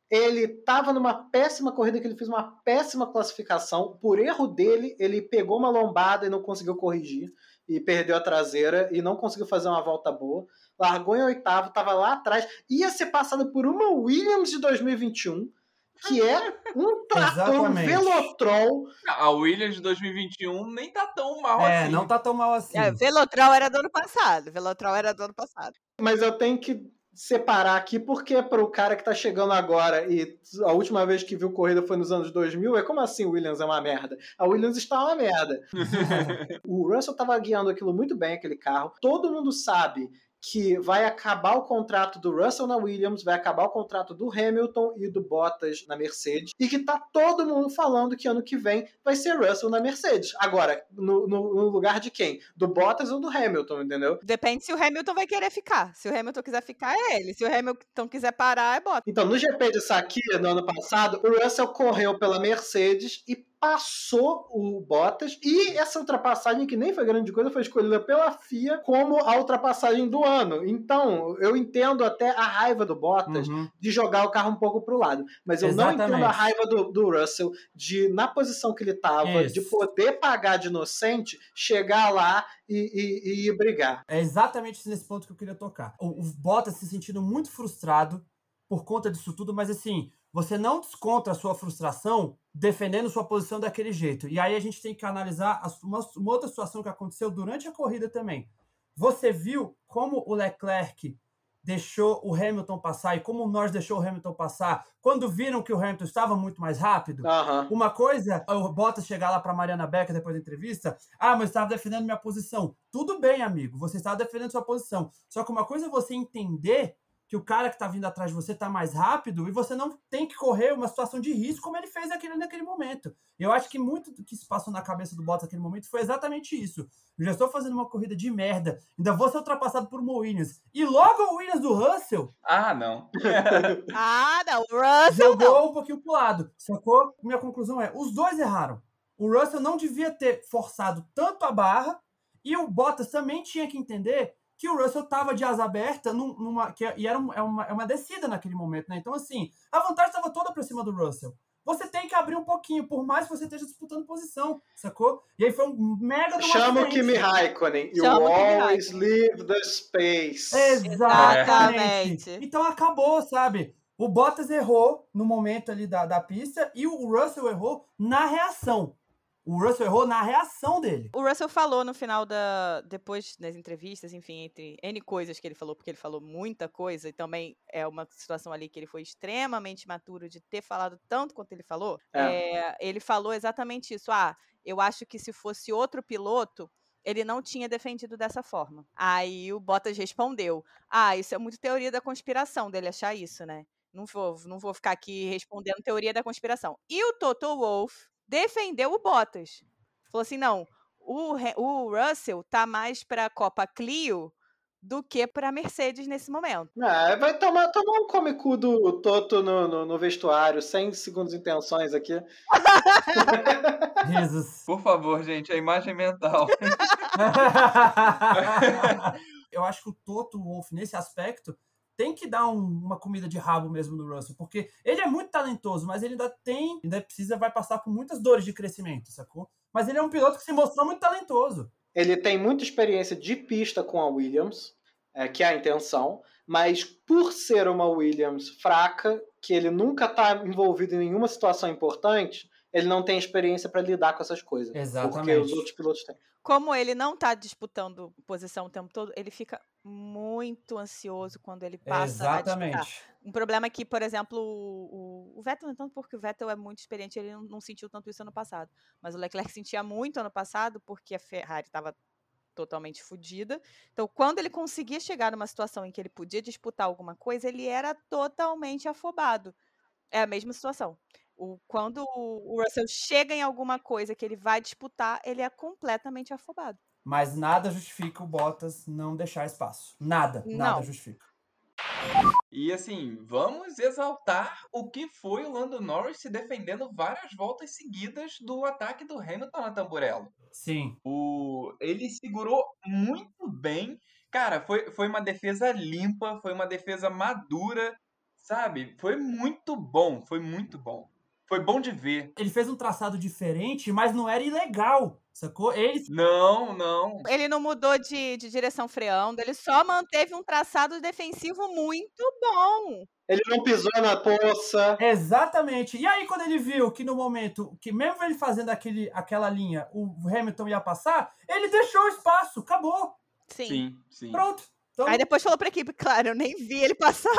Ele estava numa péssima corrida, que ele fez uma péssima classificação. Por erro dele, ele pegou uma lombada e não conseguiu corrigir. E perdeu a traseira e não conseguiu fazer uma volta boa. Largou em oitavo, estava lá atrás. Ia ser passado por uma Williams de 2021, que é um [laughs] trator. Velotrol. A Williams de 2021 nem tá tão mal É, assim. não tá tão mal assim. É, Velotrol era do ano passado. Velotrol era do ano passado. Mas eu tenho que separar aqui, porque para o cara que tá chegando agora e a última vez que viu corrida foi nos anos 2000, é como assim o Williams é uma merda? A Williams está uma merda. [laughs] o Russell tava guiando aquilo muito bem, aquele carro. Todo mundo sabe que vai acabar o contrato do Russell na Williams, vai acabar o contrato do Hamilton e do Bottas na Mercedes, e que tá todo mundo falando que ano que vem vai ser Russell na Mercedes. Agora, no, no- no lugar de quem? Do Bottas ou do Hamilton, entendeu? Depende se o Hamilton vai querer ficar. Se o Hamilton quiser ficar, é ele. Se o Hamilton quiser parar, é bota. Então, no GP de Sakira, no ano passado, o Russell correu pela Mercedes e passou o Bottas. E essa ultrapassagem, que nem foi grande coisa, foi escolhida pela FIA como a ultrapassagem do ano. Então, eu entendo até a raiva do Bottas Uhum. de jogar o carro um pouco pro lado. Mas eu não Exatamente. entendo a raiva do, do Russell de, na posição que ele estava, Isso. de poder pagar de inocente, chegar lá e, e- e brigar. É exatamente nesse ponto que eu queria tocar. O, o Bottas se sentindo muito frustrado por conta disso tudo, mas assim, você não desconta a sua frustração defendendo sua posição daquele jeito. E aí a gente tem que analisar uma, uma outra situação que aconteceu durante a corrida também. Você viu como o Leclerc deixou o Hamilton passar e como o Norris deixou o Hamilton passar quando viram que o Hamilton estava muito mais rápido? Aham. Uma coisa, é o Bottas chegar lá para Mariana Becker depois da entrevista, ah, mas eu estava defendendo minha posição. Tudo bem, amigo, você estava defendendo sua posição. Só que uma coisa é você entender que o cara que está vindo atrás de você está mais rápido e você não tem que correr uma situação de risco como ele fez naquele, naquele momento. Eu acho que muito do que se passou na cabeça do Bottas naquele momento foi exatamente isso. Eu já estou fazendo uma corrida de merda, ainda vou ser ultrapassado por uma Williams. E logo o Williams do Russell Ah, não. [laughs] [laughs] Ah, não. O Russell não. jogou um pouquinho pro lado, sacou? Minha conclusão é, os dois erraram. O Russell não devia ter forçado tanto a barra e o Bottas também tinha que entender que o Russell tava de asa aberta num- numa que e era um- é uma, é uma descida naquele momento, né? Então assim, a vantagem estava toda para cima do Russell. Você tem que abrir um pouquinho, por mais que você esteja disputando posição, sacou? E aí foi um mega Chama o. Kimi Raikkonen. You Chama always leave the space. Exatamente. Exatamente. Então acabou, sabe? O Bottas errou no momento ali da, da pista e o Russell errou na reação. O Russell errou na reação dele. O Russell falou no final da. Depois das entrevistas, enfim, entre N coisas que ele falou, porque ele falou muita coisa, e também é uma situação ali que ele foi extremamente maturo de ter falado tanto quanto ele falou. É. É, ele falou exatamente isso. Ah, eu acho que se fosse outro piloto, ele não tinha defendido dessa forma. Aí o Bottas respondeu: Ah, isso é muito teoria da conspiração dele achar isso, né? Não vou, não vou ficar aqui respondendo teoria da conspiração. E o Toto Wolff defendeu o Bottas. Falou assim: não, o, o Russell tá mais pra Copa Clio do que pra Mercedes nesse momento. Ah, vai tomar, tomar um come cu do Toto no, no, no vestuário, sem segundas intenções aqui. Jesus. [laughs] Por favor, gente, a imagem mental. [laughs] eu acho que o Toto Wolff, nesse aspecto, tem que dar um- uma comida de rabo mesmo no Russell, porque ele é muito talentoso, mas ele ainda tem, ainda precisa, vai passar por muitas dores de crescimento, sacou? Mas ele é um piloto que se mostrou muito talentoso. Ele tem muita experiência de pista com a Williams, é, que é a intenção, mas por ser uma Williams fraca, que ele nunca está envolvido em nenhuma situação importante, ele não tem experiência para lidar com essas coisas. Porque Exatamente. os outros pilotos têm. Como ele não tá disputando posição o tempo todo, ele fica muito ansioso quando ele passa a disputar. Exatamente. Um problema é que, por exemplo, o, o- o Vettel, não tanto porque o Vettel é muito experiente, ele não, não sentiu tanto isso ano passado. Mas o Leclerc sentia muito ano passado porque a Ferrari estava totalmente fodida. Então, quando ele conseguia chegar numa situação em que ele podia disputar alguma coisa, ele era totalmente afobado. É a mesma situação. O, quando o o Russell chega em alguma coisa que ele vai disputar, ele é completamente afobado. Mas nada justifica o Bottas não deixar espaço. Nada, nada Não. justifica. E assim, vamos exaltar o que foi o Lando Norris se defendendo várias voltas seguidas do ataque do Hamilton na tamburello. Sim. O... Ele segurou muito bem. Cara, foi, foi uma defesa limpa, foi uma defesa madura, sabe? Foi muito bom, foi muito bom. Foi bom de ver. Ele fez um traçado diferente, mas não era ilegal, sacou? Ele Não, não. Ele não mudou de, de direção freando, ele só manteve um traçado defensivo muito bom. Ele não pisou na poça. Exatamente. E aí, quando ele viu que no momento, que mesmo ele fazendo aquele, aquela linha, o Hamilton ia passar, ele deixou o espaço, acabou. Sim. Sim, sim. Pronto. Então, Aí depois falou pra equipe, claro, eu nem vi ele passar.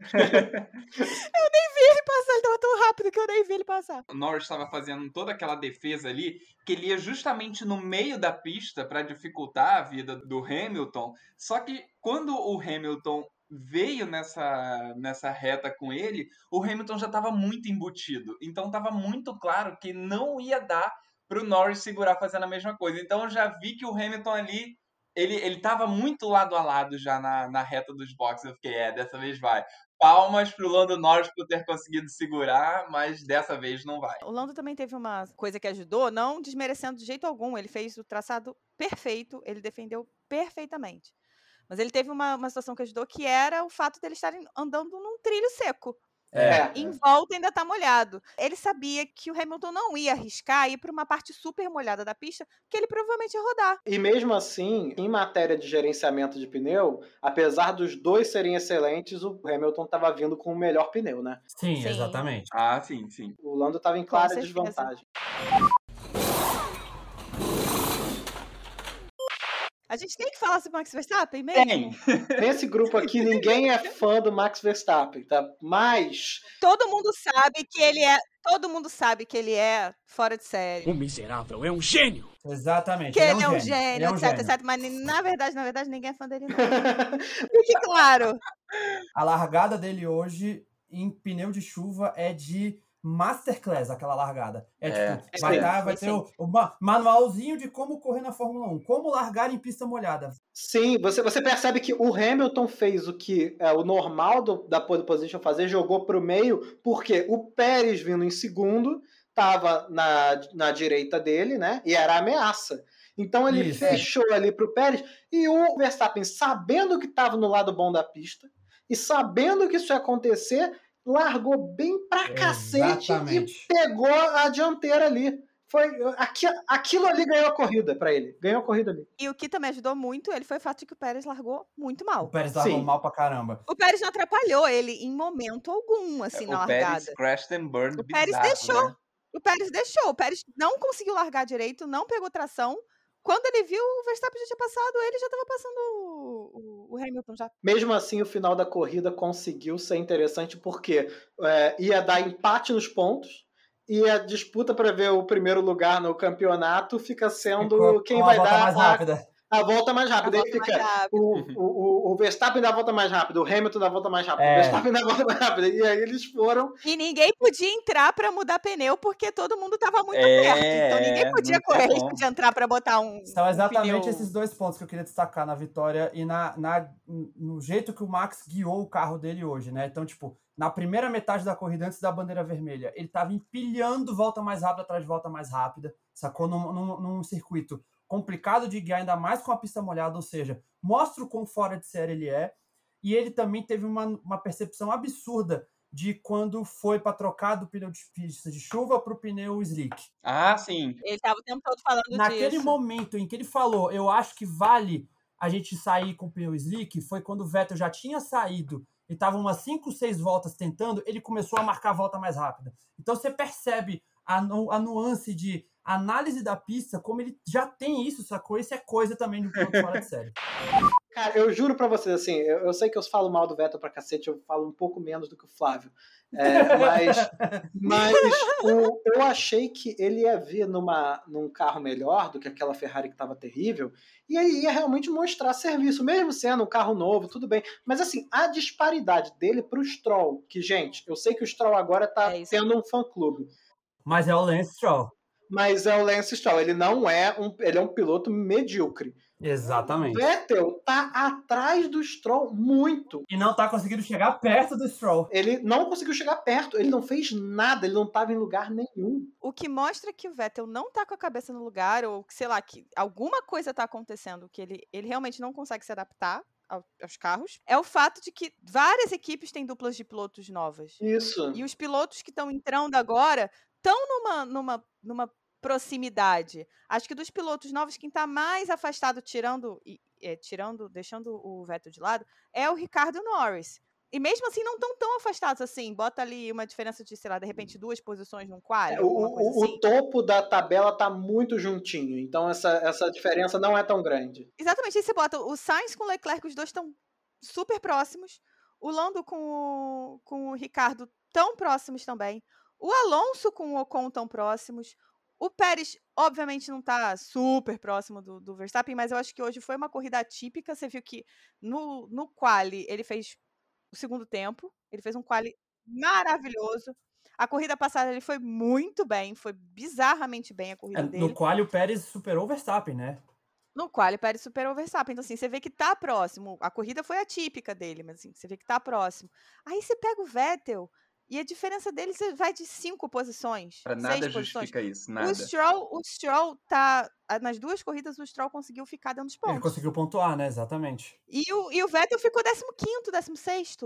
[laughs] eu nem vi ele passar, ele tava tão rápido que eu nem vi ele passar. O Norris estava fazendo toda aquela defesa ali, que ele ia justamente no meio da pista para dificultar a vida do Hamilton. Só que quando o Hamilton veio nessa, nessa reta com ele, o Hamilton já estava muito embutido. Então estava muito claro que não ia dar para o Norris segurar fazendo a mesma coisa. Então eu já vi que o Hamilton ali ele, ele tava muito lado a lado já na, na reta dos boxes. Eu fiquei, é, dessa vez vai. Palmas pro Lando Norris por ter conseguido segurar, mas dessa vez não vai. O Lando também teve uma coisa que ajudou, não desmerecendo de jeito algum. Ele fez o traçado perfeito, ele defendeu perfeitamente. Mas ele teve uma, uma situação que ajudou, que era o fato dele estarem andando num trilho seco. É. Em volta ainda tá molhado. Ele sabia que o Hamilton não ia arriscar ir para uma parte super molhada da pista, que ele provavelmente ia rodar. E mesmo assim, em matéria de gerenciamento de pneu, apesar dos dois serem excelentes, o Hamilton estava vindo com o melhor pneu, né? sim, Sim. exatamente. Ah, sim, sim. O Lando estava em clara desvantagem. A gente tem que falar sobre o Max Verstappen mesmo? Tem. [laughs] Nesse grupo aqui, [laughs] ninguém é fã do Max Verstappen, tá? Mas Todo mundo sabe que ele é. Todo mundo sabe que ele é fora de série. O miserável é um gênio! Exatamente. Que ele é um Ele gênio, é um etc, gênio. etc. Mas na verdade, na verdade, ninguém é fã dele, não. [laughs] Fique claro. A largada dele hoje em pneu de chuva é de masterclass, aquela largada. É, É, tipo, vai, dar, vai sim, ter o, o ma- manualzinho de como correr na Fórmula 1, como largar em pista molhada. sim, você, você percebe que o Hamilton fez o que é o normal do- da pole position fazer, jogou para o meio, porque o Pérez vindo em segundo estava na, na direita dele, né? E era ameaça. Então ele Isso. fechou ali para o Pérez e o Verstappen, sabendo que estava no lado bom da pista e sabendo que isso ia acontecer, largou bem pra cacete e Exatamente. pegou a dianteira ali. Foi, aqui, aquilo ali ganhou a corrida pra ele. Ganhou a corrida ali. E o que também ajudou muito ele foi o fato de que o Pérez largou muito O mal. Pérez largou Sim. mal pra caramba. O Pérez não atrapalhou ele em momento algum, assim, na É, o largada. Pérez crashed and burned O Pérez bizarro, deixou. né? O Pérez deixou. O Pérez não conseguiu largar direito, não pegou tração. Quando ele viu, o Verstappen já tinha passado, ele já tava passando o, o- o Hamilton já. Mesmo assim, o final da corrida conseguiu ser interessante porque é, ia dar empate nos pontos e a disputa para ver o primeiro lugar no campeonato fica sendo quem vai dar mais a, rápida. A volta mais rápida. Volta mais fica rápida. o, o, o, o Verstappen dá a volta mais rápida, o Hamilton dá a volta mais rápida, É. o Verstappen dá a volta mais rápida. E aí eles foram. E ninguém podia entrar pra mudar pneu porque todo mundo tava muito É, perto. Então ninguém podia tinha correr risco de entrar pra botar um. São um exatamente pneu. esses dois pontos que eu queria destacar na vitória e na, na, no jeito que o Max guiou o carro dele hoje, né? Então, tipo, na primeira metade da corrida, antes da bandeira vermelha, ele tava empilhando volta mais rápida atrás de volta mais rápida, sacou? Num, num, num circuito complicado de guiar, ainda mais com a pista molhada, ou seja, mostra o quão fora de série ele é. E ele também teve uma, uma percepção absurda de quando foi para trocar do pneu de pista de chuva para o pneu slick. Ah, sim. Ele tava o tempo todo falando Naquele disso. momento em que ele falou, eu acho que vale a gente sair com o pneu slick, foi quando o Vettel já tinha saído e tava umas 5, 6 voltas tentando, ele começou a marcar a volta mais rápida. Então você percebe a, nu- a nuance de análise da pista, como ele já tem isso, sacou? Isso é coisa também do piloto fora de série. [laughs] Cara, eu juro pra vocês, assim, eu, eu sei que eu falo mal do Vettel pra cacete, eu falo um pouco menos do que o Flávio. É, mas [laughs] mas o- eu achei que ele ia vir numa, num carro melhor do que aquela Ferrari que estava terrível, e aí ia realmente mostrar serviço, mesmo sendo um carro novo, tudo bem. Mas assim, a disparidade dele pro Stroll, que, gente, eu sei que o Stroll agora tá É tendo um fã-clube. Mas é o Lance Stroll. Mas é o Lance Stroll, ele não é um, ele é um piloto medíocre. O Exatamente. Vettel tá atrás do Stroll muito. E não tá conseguindo chegar perto do Stroll. Ele não conseguiu chegar perto, ele não fez nada, ele não estava em lugar nenhum. O que mostra que o Vettel não tá com a cabeça no lugar, ou que, sei lá, que alguma coisa tá acontecendo, que ele, ele realmente não consegue se adaptar ao- aos carros, é o fato de que várias equipes têm duplas de pilotos novas. Isso. E os pilotos que estão entrando agora estão numa, numa, numa proximidade. Acho que dos pilotos novos, quem está mais afastado, tirando, é, tirando, deixando o Vettel de lado, é o Ricardo Norris. E mesmo assim, não estão tão afastados assim. Bota ali uma diferença de, sei lá, de repente, duas posições num É, O, coisa o- o assim. topo da tabela tá muito juntinho, então essa, essa diferença não é tão grande. Exatamente. Aí você bota o Sainz com o Leclerc, os dois estão super próximos. O Lando com o, com o Ricardo tão próximos também. O Alonso com o Ocon tão próximos. O Pérez, obviamente, não tá super próximo do, do Verstappen, mas eu acho que hoje foi uma corrida atípica. Você viu que no, no quali ele fez o segundo tempo. Ele fez um quali maravilhoso. A corrida passada ele foi muito bem, foi bizarramente bem a corrida É, dele. no qual o Pérez superou o Verstappen, né? No qual o Pérez superou o Verstappen. Então, assim, você vê que tá próximo. A corrida foi atípica dele, mas assim, você vê que tá próximo. Aí você pega o Vettel e a diferença dele você vai de cinco posições. Pra seis nada posições. justifica isso, O nada. Stroll, o Stroll tá. Nas duas corridas, o Stroll conseguiu ficar dentro dos Ele pontos. conseguiu pontuar, né? Exatamente. E o, e o Vettel ficou 15, 16.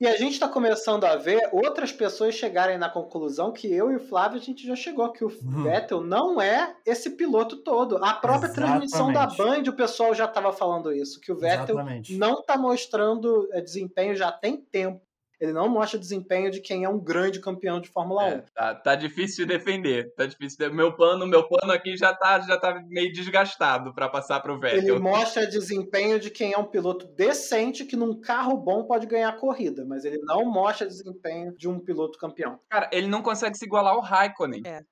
E a gente está começando a ver outras pessoas chegarem na conclusão que eu e o Flávio a gente já chegou, que o Uhum. Vettel não é esse piloto todo. A própria transmissão da Exatamente. Band, o pessoal já estava falando isso, que o Vettel Exatamente. não está mostrando é, desempenho já tem tempo. Ele não mostra desempenho de quem é um grande campeão de Fórmula 1. É, tá, tá difícil de defender. Tá difícil de... Meu pano, meu pano aqui já tá, já tá meio desgastado pra passar pro Ele Vettel. mostra desempenho de quem é um piloto decente que num carro bom pode ganhar corrida, mas ele não mostra desempenho de um piloto campeão. Cara, ele não consegue se igualar ao Raikkonen, É.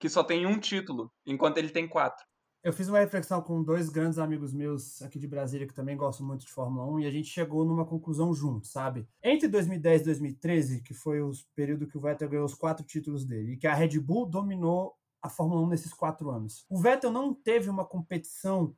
que só tem um título, enquanto ele tem quatro. Eu fiz uma reflexão com dois grandes amigos meus aqui de Brasília que também gostam muito de Fórmula 1 e a gente chegou numa conclusão junto, sabe? Entre 2010 e 2013, que foi o período que o Vettel ganhou os quatro títulos dele e que a Red Bull dominou a Fórmula 1 nesses quatro anos. O Vettel não teve uma competição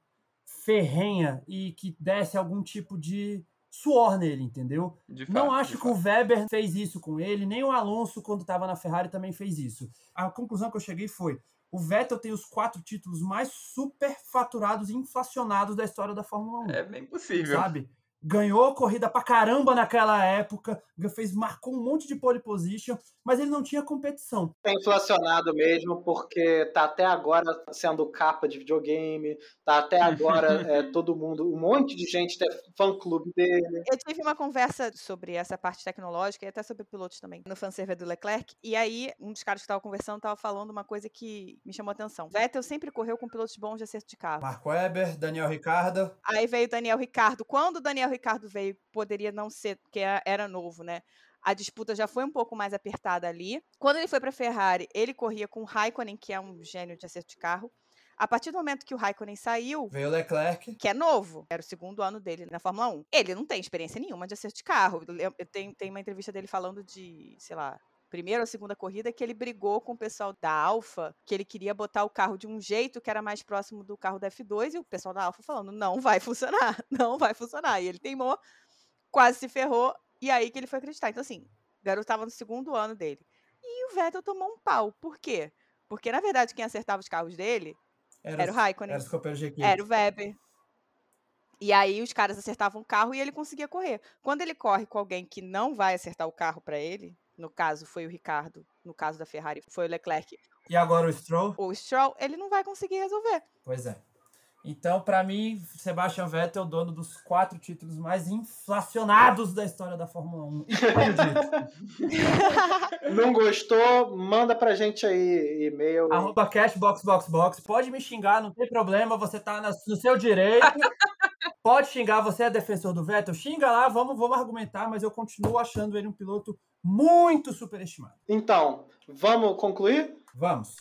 ferrenha e que desse algum tipo de suor nele, entendeu? De fato, Não acho que o fato. Weber fez isso com ele, nem o Alonso, quando estava na Ferrari, também fez isso. A conclusão que eu cheguei foi: o Vettel tem os quatro títulos mais superfaturados e inflacionados da história da Fórmula 1. É bem possível. sabe? Ganhou corrida pra caramba naquela época, fez, marcou um monte de pole position, mas ele não tinha competição. Tá inflacionado mesmo, porque tá até agora sendo capa de videogame, tá até agora [laughs] é, todo mundo, um monte de gente tem fã-clube dele. Eu tive uma conversa sobre essa parte tecnológica e até sobre pilotos também, no fanservice do Leclerc, e aí um dos caras que tava conversando tava falando uma coisa que me chamou a atenção. Vettel sempre correu com pilotos bons de acerto de carro. Marco Weber, Daniel Ricardo. Aí veio Daniel Ricardo. Quando o Daniel Ricardo veio, poderia não ser, porque era novo, né? A disputa já foi um pouco mais apertada ali. Quando ele foi para a Ferrari, ele corria com o Raikkonen, que é um gênio de acerto de carro. A partir do momento que o Raikkonen saiu. Veio o Leclerc. Que é novo. Era o segundo ano dele na Fórmula 1. Ele não tem experiência nenhuma de acerto de carro. Tenho, tenho uma entrevista dele falando de, sei lá, primeira ou segunda corrida que ele brigou com o pessoal da Alfa, que ele queria botar o carro de um jeito que era mais próximo do carro da F2 e o pessoal da Alfa falando: "Não vai funcionar, [laughs] não vai funcionar". E ele teimou, quase se ferrou e aí que ele foi acreditar. Então assim, o garoto estava no segundo ano dele. E o Vettel tomou um pau. Por quê? Porque na verdade quem acertava os carros dele era, era o Raikkonen. Era, era o Weber. E aí os caras acertavam o carro e ele conseguia correr. Quando ele corre com alguém que não vai acertar o carro para ele, no caso foi o Ricardo, no caso da Ferrari foi o Leclerc. E agora o Stroll? O Stroll, ele não vai conseguir resolver. Pois é. Então, para mim, Sebastian Vettel é o dono dos quatro títulos mais inflacionados da história da Fórmula 1. [laughs] não gostou? Manda pra gente aí e-mail. Arroba cashboxboxbox. Pode me xingar, não tem problema, você tá no seu direito. Pode xingar, você é defensor do Vettel? Xinga lá, vamos, vamos argumentar, mas eu continuo achando ele um piloto muito superestimado. Então, vamos concluir? Vamos.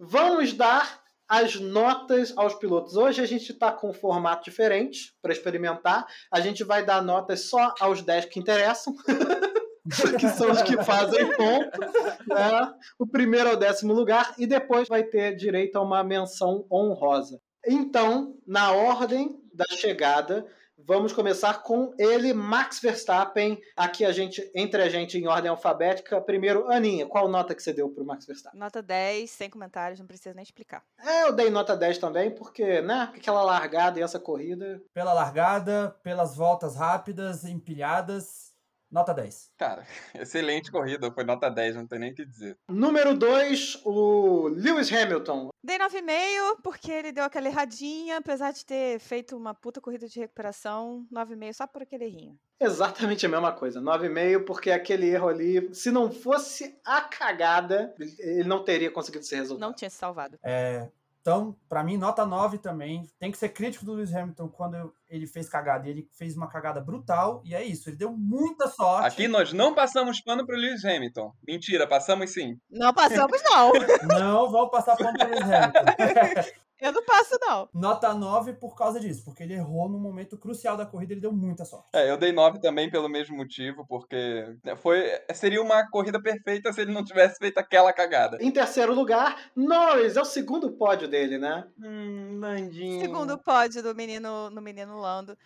Vamos dar as notas aos pilotos. Hoje a gente está com um formato diferente para experimentar. A gente vai dar notas só aos 10 que interessam. [laughs] que são os que fazem ponto. Né? O primeiro ao décimo lugar. E depois vai ter direito a uma menção honrosa. Então, na ordem da chegada, Vamos começar com ele, Max Verstappen. Aqui a gente, entre a gente em ordem alfabética. Primeiro, Aninha, qual nota que você deu pro Max Verstappen? Nota 10, sem comentários, não precisa nem explicar. É, eu dei nota 10 também, porque, né, aquela largada e essa corrida. Pela largada, pelas voltas rápidas, empilhadas, Nota 10. Cara, [laughs] excelente corrida, foi nota 10, não tem nem o que dizer. Número 2, o Lewis Hamilton. Dei 9,5 porque ele deu aquela erradinha, apesar de ter feito uma puta corrida de recuperação, 9,5 só por aquele errinho. Exatamente a mesma coisa, 9,5 porque aquele erro ali, se não fosse a cagada, ele não teria conseguido ser resolvido. Não tinha se salvado. É, então, para mim, nota 9 também. Tem que ser crítico do Lewis Hamilton quando ele fez cagada. Ele fez uma cagada brutal e é isso. Ele deu muita sorte. Aqui nós não passamos pano pro Lewis Hamilton. Mentira, passamos sim. Não passamos, não. não vamos passar pano pro Lewis Hamilton. [laughs] Eu não passo, não. Nota 9 por causa disso, porque ele errou no momento crucial da corrida, ele deu muita sorte. É, eu dei 9 também pelo mesmo motivo, porque foi seria uma corrida perfeita se ele não tivesse feito aquela cagada. Em terceiro lugar, Norris, é o segundo pódio dele, né? Hum, Landinho. Segundo pódio do menino, no menino Lando.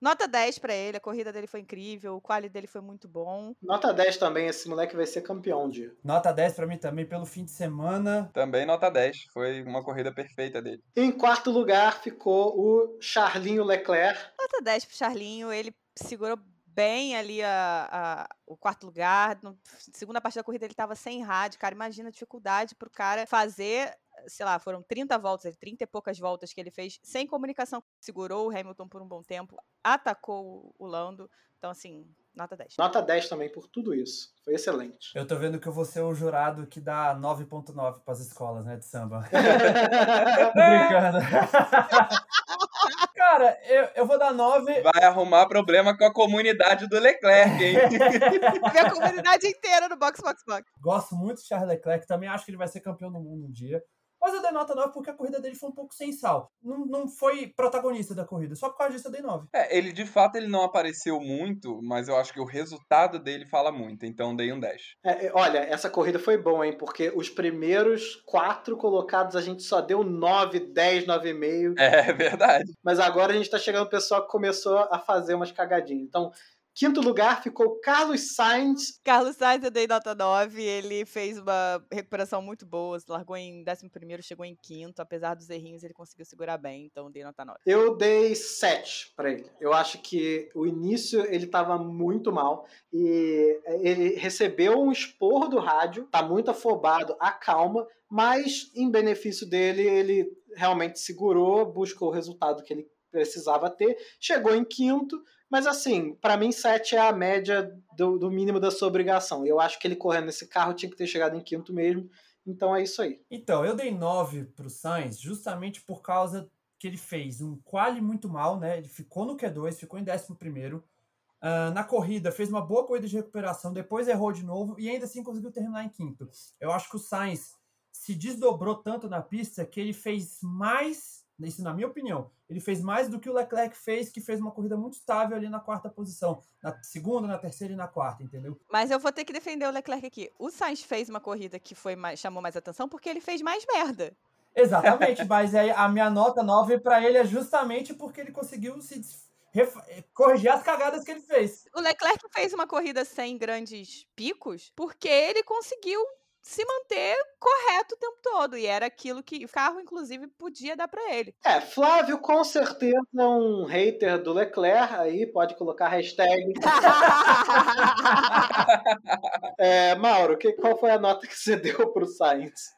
Nota 10 para ele, a corrida dele foi incrível, o quali dele foi muito bom. Nota 10 também, esse moleque vai ser campeão de. Nota 10 para mim também pelo fim de semana. Também nota 10, foi uma corrida perfeita dele. Em quarto lugar ficou o Charlinho Leclerc. Nota 10 pro Charlinho, ele segurou bem ali a, a, o quarto lugar. Na segunda parte da corrida ele estava sem rádio, cara. Imagina a dificuldade pro cara fazer sei lá, foram 30 voltas, 30 e poucas voltas que ele fez sem comunicação. Segurou o Hamilton por um bom tempo, atacou o Lando. Então, assim, nota 10. Nota 10 também por tudo isso. Foi excelente. Eu tô vendo que eu vou ser o jurado que dá 9.9 para as escolas, né, de samba. [laughs] brincando. Cara, eu, eu vou dar 9. Vai arrumar problema com a comunidade do Leclerc, hein? [laughs] a comunidade inteira no Box Box Box. Gosto muito de Charles Leclerc, também acho que ele vai ser campeão do mundo um dia. Mas eu dei nota 9 porque a corrida dele foi um pouco sem sal. Não, não foi protagonista da corrida. Só por causa disso eu dei 9. É, ele de fato ele não apareceu muito, mas eu acho que o resultado dele fala muito. Então dei um 10. É, é, olha, essa corrida foi boa, hein? Porque os primeiros quatro colocados a gente só deu 9, 10, 9,5. É verdade. Mas agora a gente tá chegando o pessoal que começou a fazer umas cagadinhas. Então, Quinto lugar ficou Carlos Sainz. Carlos Sainz eu dei nota 9, ele fez uma recuperação muito boa, largou em 11 chegou em quinto, apesar dos errinhos ele conseguiu segurar bem, então dei nota 9. Eu dei 7 para ele. Eu acho que o início ele tava muito mal e ele recebeu um esporro do rádio, tá muito afobado, acalma, mas em benefício dele ele realmente segurou, buscou o resultado que ele precisava ter, chegou em quinto, mas assim, para mim, 7 é a média do, do, mínimo da sua obrigação. Eu acho que ele correndo nesse carro tinha que ter chegado em quinto mesmo. Então é isso aí. Então, eu dei 9 pro Sainz justamente por causa que ele fez um quali muito mal, né? Ele ficou no Q2, ficou em 11 primeiro. Uh, na corrida, fez uma boa corrida de recuperação, depois errou de novo e ainda assim conseguiu terminar em quinto. Eu acho que o Sainz se desdobrou tanto na pista que ele fez mais isso na minha opinião, ele fez mais do que o Leclerc fez, que fez uma corrida muito estável ali na quarta posição, na segunda, na terceira e na quarta, entendeu? Mas eu vou ter que defender o Leclerc aqui. O Sainz fez uma corrida que foi mais, chamou mais atenção porque ele fez mais merda. Exatamente, [laughs] mas aí a minha nota 9 para ele é justamente porque ele conseguiu se corrigir as cagadas que ele fez. O Leclerc fez uma corrida sem grandes picos porque ele conseguiu se manter correto o tempo todo. E era aquilo que o carro, inclusive, podia dar para ele. É, Flávio com certeza é um hater do Leclerc, aí pode colocar hashtag. [laughs] é, Mauro, que, qual foi a nota que você deu pro Sainz?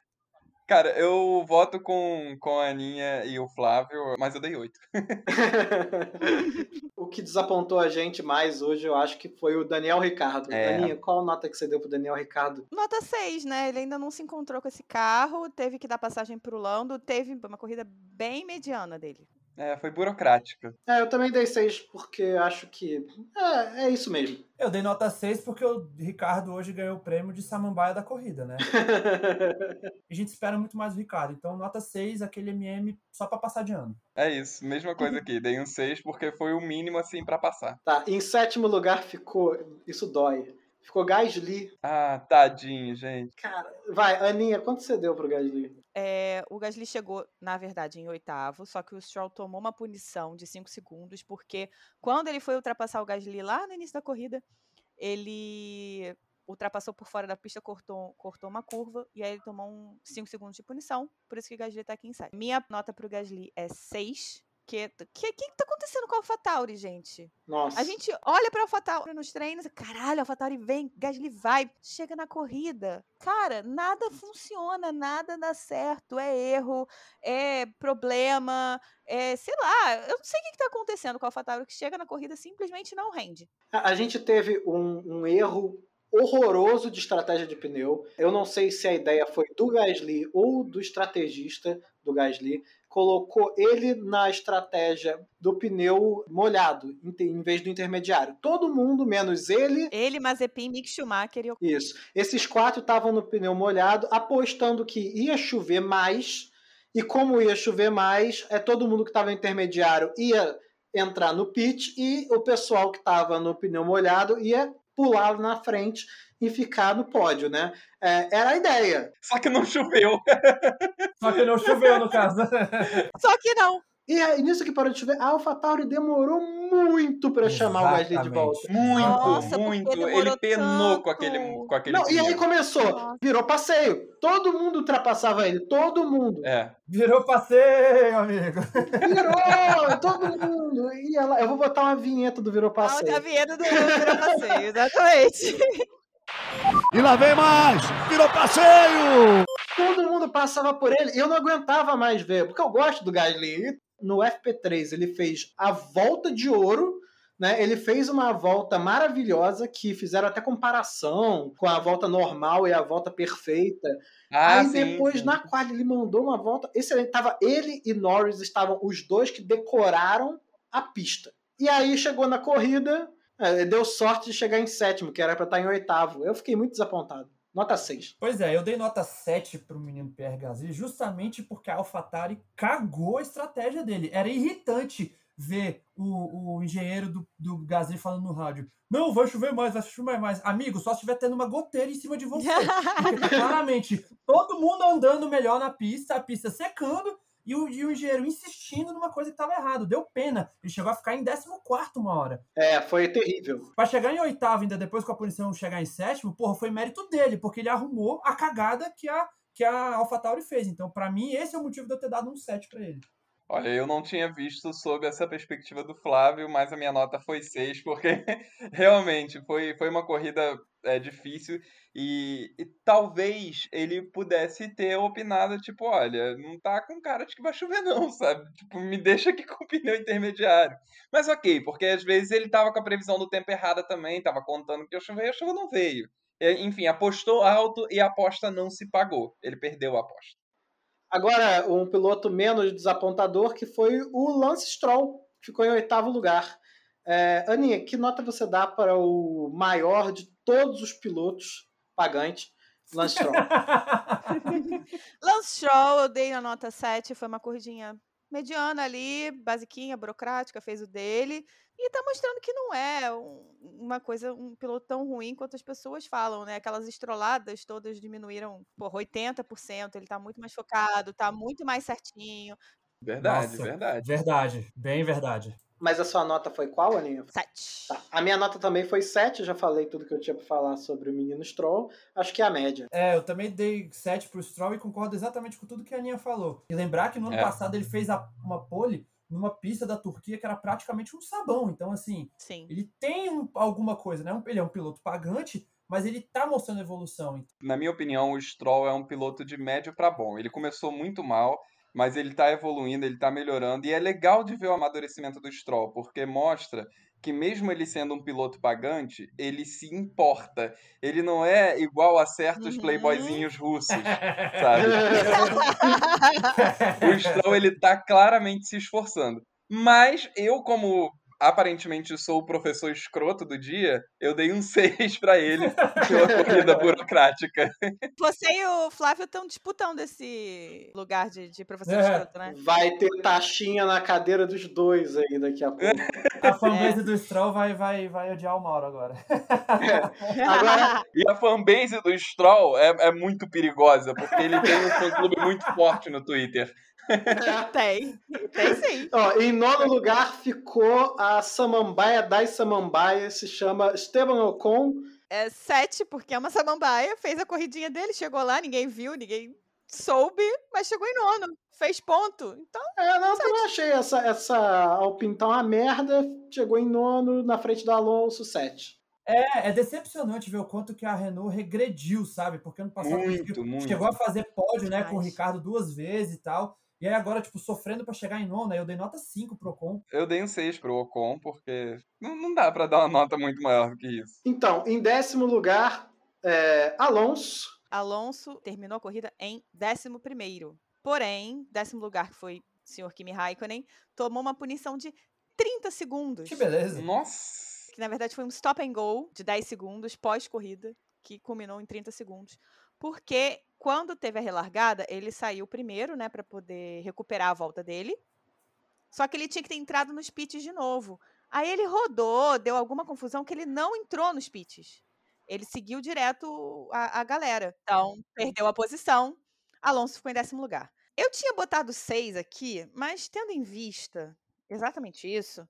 Cara, eu voto com, com a Aninha e o Flávio, mas eu dei oito. [laughs] o que desapontou a gente mais hoje, eu acho que foi o Daniel Ricardo. É. Aninha, qual nota que você deu pro Daniel Ricardo? Nota 6, né? Ele ainda não se encontrou com esse carro, teve que dar passagem pro Lando, teve uma corrida bem mediana dele. É, foi burocrática. É, eu também dei 6 porque acho que é, é isso mesmo. Eu dei nota 6 porque o Ricardo hoje ganhou o prêmio de samambaia da corrida, né? [laughs] a gente espera muito mais o Ricardo. Então, nota 6, aquele MM só para passar de ano. É isso, mesma coisa aqui. Dei um 6 porque foi o mínimo assim para passar. Tá, em sétimo lugar ficou. Isso dói. Ficou Gasly. Ah, tadinho, gente. Cara, vai, Aninha, quanto você deu pro Gasly? É, o Gasly chegou, na verdade, em oitavo, só que o Stroll tomou uma punição de 5 segundos, porque quando ele foi ultrapassar o Gasly lá no início da corrida, ele ultrapassou por fora da pista, cortou, cortou uma curva, e aí ele tomou 5 um, segundos de punição, por isso que o Gasly tá aqui em sétimo. Minha nota pro Gasly é 6, que que que tá acontecendo com a AlphaTauri, gente? Nossa. A gente olha pra AlphaTauri nos treinos, caralho, a AlphaTauri vem, Gasly vai, chega na corrida. Cara, nada funciona, nada dá certo, é erro, é problema, é, sei lá, eu não sei o que, que tá acontecendo com a AlphaTauri que chega na corrida simplesmente não rende. A, a gente teve um, um erro horroroso de estratégia de pneu. Eu não sei se a ideia foi do Gasly ou do estrategista do Gasly, colocou ele na estratégia do pneu molhado, em vez do intermediário. Todo mundo, menos ele. Ele, Mazepin, Mick Schumacher e o... Isso. Esses quatro estavam no pneu molhado, apostando que ia chover mais. E como ia chover mais, é todo mundo que estava no intermediário ia entrar no pit e o pessoal que estava no pneu molhado ia pular na frente e ficar no pódio, né? É, era a ideia. Só que não choveu. Só que não choveu, no caso. Só que não. E nisso que parou de chover, a AlphaTauri demorou muito para chamar o Gasly de volta. Muito, Nossa, muito. Ele penou tanto. com aquele, com aquele. Não, e aí começou, Nossa. virou passeio. Todo mundo ultrapassava ele, todo mundo. É. Virou passeio, amigo. Virou, [laughs] todo mundo. E ela, eu vou botar uma vinheta do virou passeio. A vinheta do virou passeio, exatamente. [laughs] E lá vem mais! Virou passeio! Todo mundo passava por ele e eu não aguentava mais ver, porque eu gosto do Gasly. No FP3 ele fez a volta de ouro, né? Ele fez uma volta maravilhosa que fizeram até comparação com a volta normal e a volta perfeita. Ah, Aí sim, depois sim. na qual ele mandou uma volta excelente. Tava ele e Norris estavam os dois que decoraram a pista. E aí chegou na corrida, é, deu sorte de chegar em sétimo, que era para estar em oitavo. Eu fiquei muito desapontado. Nota 6. Pois é, eu dei nota 7 pro menino Pierre Gasly justamente porque a AlphaTauri cagou a estratégia dele. Era irritante ver o, o engenheiro do, do Gasly falando no rádio: Não, vai chover mais, vai chover mais. Amigo, só se estiver tendo uma goteira em cima de você. [laughs] Porque tá claramente todo mundo andando melhor na pista, a pista secando e o, e o engenheiro insistindo numa coisa que estava errado. Deu pena. Ele chegou a ficar em 14 uma hora. É, foi terrível. Pra chegar em oitavo, ainda depois com a punição chegar em sétimo, porra, foi mérito dele, porque ele arrumou a cagada que a, que a AlphaTauri fez. Então, para mim, esse é o motivo de eu ter dado um 7 para ele. Olha, eu não tinha visto sob essa perspectiva do Flávio, mas a minha nota foi 6, porque [laughs] realmente foi, foi uma corrida é, difícil e, e, talvez ele pudesse ter opinado, tipo, olha, não tá com cara de que vai chover não, [laughs] sabe? Tipo, me deixa aqui [laughs] com o pneu intermediário. Mas ok, porque às vezes ele tava com a previsão do tempo errada também, tava contando que ia chover e a chuva não veio. Enfim, apostou alto e a aposta não se pagou. Ele perdeu a aposta. Agora, um piloto menos desapontador que foi o Lance Stroll, ficou em oitavo lugar. É, Aninha, que nota você dá para o maior de todos os pilotos pagantes, Lance Stroll? [laughs] Lance Stroll, eu dei a nota 7, foi uma corridinha mediana ali, basiquinha, burocrática, fez o dele. E tá mostrando que não é um, uma coisa, um piloto tão ruim quanto as pessoas falam, né? Aquelas estroladas todas diminuíram, por 80%, ele tá muito mais focado, tá muito mais certinho. Verdade, Nossa, verdade. Verdade, bem verdade. Mas a sua nota foi qual, Aninha? Sete. Tá. A minha nota também foi sete, já falei tudo que eu tinha pra falar sobre o menino Stroll. Acho que é a média. É, eu também dei sete pro Stroll e concordo exatamente com tudo que a Aninha falou. E lembrar que no ano é. passado ele fez a, uma pole numa pista da Turquia que era praticamente um sabão. Então, assim, Sim. ele tem um, alguma coisa, né? Ele é um piloto pagante, mas ele tá mostrando evolução. Na minha opinião, o Stroll é um piloto de médio para bom. Ele começou muito mal, mas ele tá evoluindo, ele tá melhorando. E é legal de ver o amadurecimento do Stroll, porque mostra que mesmo ele sendo um piloto pagante, ele se importa. Ele não é igual a certos uhum. playboyzinhos russos, [laughs] sabe? [laughs] o Stroll, ele tá claramente se esforçando. Mas eu, como aparentemente sou o professor escroto do dia, eu dei um [laughs] 6 para ele pela corrida [laughs] burocrática. Você e o Flávio estão disputando esse lugar de, de professor é. escroto, né? Vai ter taxinha na cadeira dos dois aí daqui a pouco. [laughs] A fanbase é. do Stroll vai, vai, vai odiar o Mauro agora. É. agora. E a fanbase do Stroll é, é muito perigosa, porque ele tem um fã-clube muito forte no Twitter. [laughs] tem, tem sim. Ó, em nono lugar ficou a Samambaia das Samambaias, se chama Esteban Ocon. É sete, porque é uma Samambaia, fez a corridinha dele, chegou lá, ninguém viu, ninguém soube, mas chegou em nono, fez ponto. Então. É, não, eu achei essa, essa Alpine uma merda, chegou em nono, na frente do Alonso, sete. É, é decepcionante ver o quanto que a Renault regrediu, sabe? Porque ano passado muito, muito. chegou a fazer pódio, né, com o Ricardo duas vezes e tal. E aí agora, tipo, sofrendo para chegar em nona, eu dei nota 5 pro Ocon. Eu dei um 6 pro Ocon, porque não, não dá para dar uma nota muito maior do que isso. Então, em décimo lugar, é, Alonso. Alonso terminou a corrida em décimo primeiro. Porém, décimo lugar, que foi o senhor Kimi Raikkonen, tomou uma punição de 30 segundos. Que beleza. Nossa! Que na verdade foi um stop and go de 10 segundos pós-corrida, que culminou em 30 segundos. Porque quando teve a relargada, ele saiu primeiro, né, para poder recuperar a volta dele. Só que ele tinha que ter entrado nos pits de novo. Aí ele rodou, deu alguma confusão que ele não entrou nos pits. Ele seguiu direto a, a galera. Então, perdeu a posição. Alonso ficou em décimo lugar. Eu tinha botado seis aqui, mas tendo em vista exatamente isso,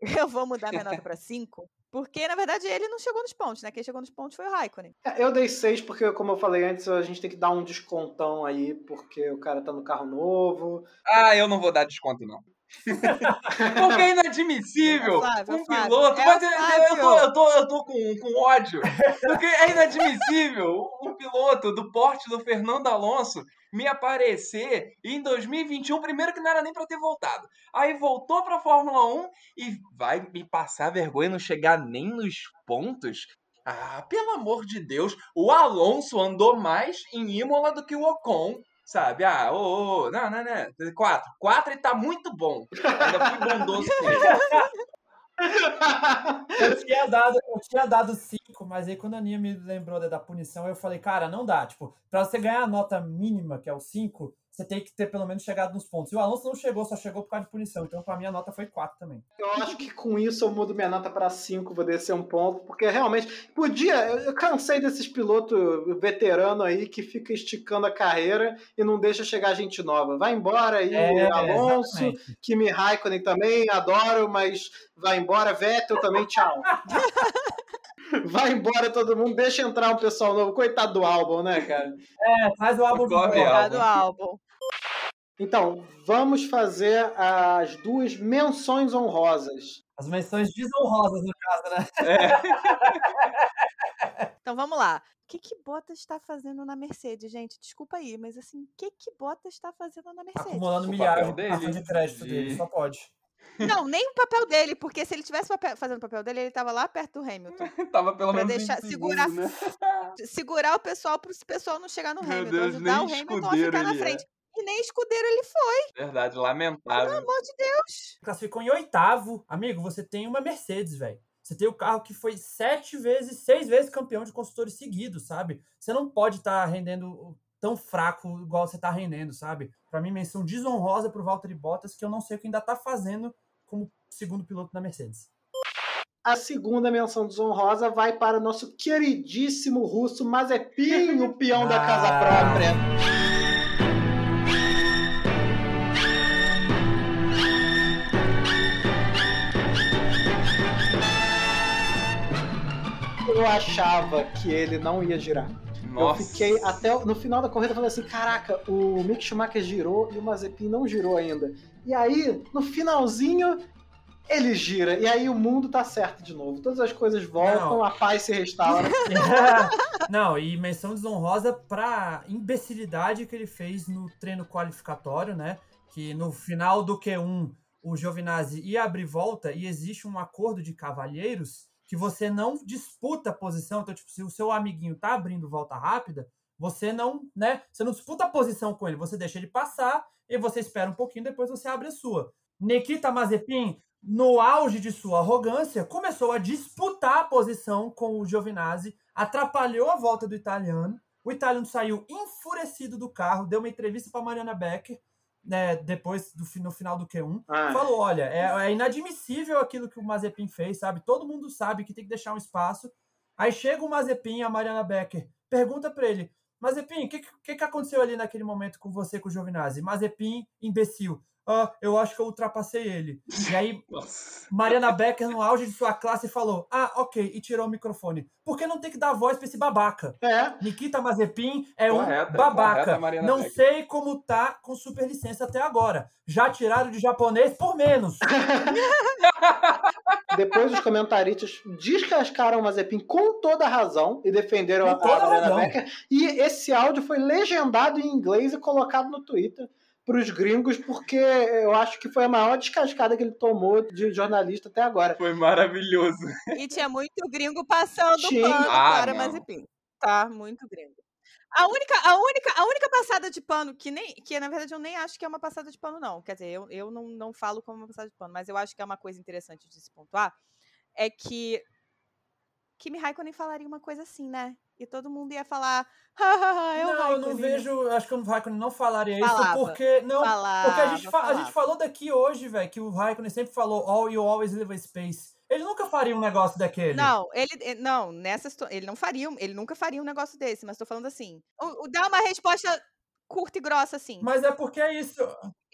[laughs] eu vou mudar minha nota para cinco, porque, na verdade, ele não chegou nos pontos, né? Quem chegou nos pontos foi o Raikkonen. É, eu dei seis porque, como eu falei antes, a gente tem que dar um descontão aí, porque o cara tá no carro novo. Ah, eu não vou dar desconto, não. [laughs] Porque é inadmissível Flávio, um Flávio, piloto. É mas eu, tô, eu, tô, eu tô com, com ódio. Porque é inadmissível um piloto do porte do Fernando Alonso me aparecer em 2021, primeiro que não era nem para ter voltado. Aí voltou para Fórmula 1 e vai me passar vergonha não chegar nem nos pontos. Ah, pelo amor de Deus, o Alonso andou mais em Imola do que o Ocon sabe? Ah, ô, ô, não, não, não. Quatro. Quatro e tá muito bom. Ainda fui bondoso com ele. eu tinha dado, eu tinha dado cinco mas aí quando a Aninha me lembrou da, da punição, eu falei, cara, não dá. Tipo, pra você ganhar a nota mínima, que é o 5, você tem que ter pelo menos chegado nos pontos. E o Alonso não chegou, só chegou por causa de punição. Então, pra mim, a nota foi 4 também. Eu acho que com isso eu mudo minha nota para 5, vou descer um ponto, porque realmente podia. Eu eu cansei desses pilotos veteranos aí que fica esticando a carreira e não deixa chegar gente nova. Vai embora aí, É, Alonso, exatamente. Kimi Raikkonen também, adoro, mas vai embora, Vettel também, tchau. [laughs] Vai embora todo mundo, deixa entrar um pessoal novo. Coitado do álbum, né, cara? É, faz o álbum Socorre, volta. Álbum. Então, vamos fazer as duas menções honrosas. As menções desonrosas, no caso, né? [laughs] Então vamos lá. O que que Bottas está fazendo na Mercedes, gente? Desculpa aí, mas assim, o que que Bottas está fazendo na Mercedes? Acumulando milhares de crédito de- dele, só pode. Não, nem o papel dele, porque se ele tivesse papel- fazendo o papel dele, ele tava lá perto do Hamilton. [laughs] Tava pelo Pra menos deixar- segurar- né? [laughs] Segurar o pessoal para o pessoal não chegar no Meu Hamilton, Deus, ajudar o Hamilton a ficar na é. frente. E nem escudeiro ele foi, Verdade, pelo lamentável. amor de Deus. Classificou em oitavo. Amigo, você tem uma Mercedes, velho. Você tem o carro que foi sete vezes, seis vezes campeão de construtores seguidos, sabe? Você não pode estar rendendo tão fraco igual você tá rendendo, sabe? Pra mim, menção desonrosa pro Valtteri Bottas, que eu não sei o que ainda tá fazendo como segundo piloto da Mercedes. A segunda menção desonrosa vai para o nosso queridíssimo russo Mazepin, o [laughs] peão da casa Ah. própria. Eu achava que ele não ia girar. Nossa. Eu fiquei até no final da corrida falei assim: caraca, o Mick Schumacher girou e o Mazepin não girou ainda. E aí, no finalzinho, ele gira. E aí o mundo tá certo de novo. Todas as coisas voltam, Não. a paz se restaura. [laughs] Não, e menção desonrosa pra imbecilidade que ele fez no treino qualificatório, né? Que no final do Q1 o Giovinazzi ia abrir volta e existe um acordo de cavalheiros que você não disputa a posição. Então, tipo, se o seu amiguinho tá abrindo volta rápida, você não, né? Você não disputa a posição com ele, você deixa ele passar e você espera um pouquinho, depois você abre a sua. Nikita Mazepin, no auge de sua arrogância, começou a disputar a posição com o Giovinazzi, atrapalhou a volta do italiano. O italiano saiu enfurecido do carro, deu uma entrevista para Mariana Becker, né, depois do no final do Q1. Ah, Falou: olha, é, é inadmissível aquilo que o Mazepin fez, sabe? Todo mundo sabe que tem que deixar um espaço. Aí chega o Mazepin a Mariana Becker pergunta para ele: Mazepin, o que, que, que aconteceu ali naquele momento com você com o Giovinazzi? Mazepin, imbecil. Ah, eu acho que eu ultrapassei ele. E aí [laughs] Nossa. Mariana Becker, no auge de sua classe, falou: Ah, ok, e tirou o microfone. Por que não tem que dar voz pra esse babaca? é. Nikita Mazepin é Correta, um babaca. correta, não Becker. sei como tá com superlicença até agora. Já tiraram de japonês por menos. [laughs] Depois os comentaristas descascaram o Mazepin com toda a razão e defenderam Com a, a a Mariana razão. Becker. E esse áudio foi legendado em inglês e colocado no Twitter para os gringos, porque eu acho que foi a maior descascada que ele tomou de jornalista até agora. Foi maravilhoso. E tinha muito gringo passando Tinha. pano Ah, para não. Mazepin. Tá, muito gringo. A única, a, única, a única passada de pano, que, nem, que na verdade eu nem acho que é uma passada de pano, não. Quer dizer, eu, eu não, não falo como uma passada de pano, mas eu acho que é uma coisa interessante de se pontuar, é que Kimi Raikkonen falaria uma coisa assim, né? E todo mundo ia falar, hahaha, é não, eu não Raikkonen, né?" vejo. Acho que o Raikkonen não falaria isso, Falava, porque. Não, Falava, porque a gente, fa- a gente falou daqui hoje, velho, que o Raikkonen sempre falou: All you always leave a space. Ele nunca faria um negócio daquele. Não, ele eh, não, nessa ele não faria, ele nunca faria um negócio desse, mas tô falando assim, o, o- dá uma resposta curta e grossa assim. Mas é porque é isso.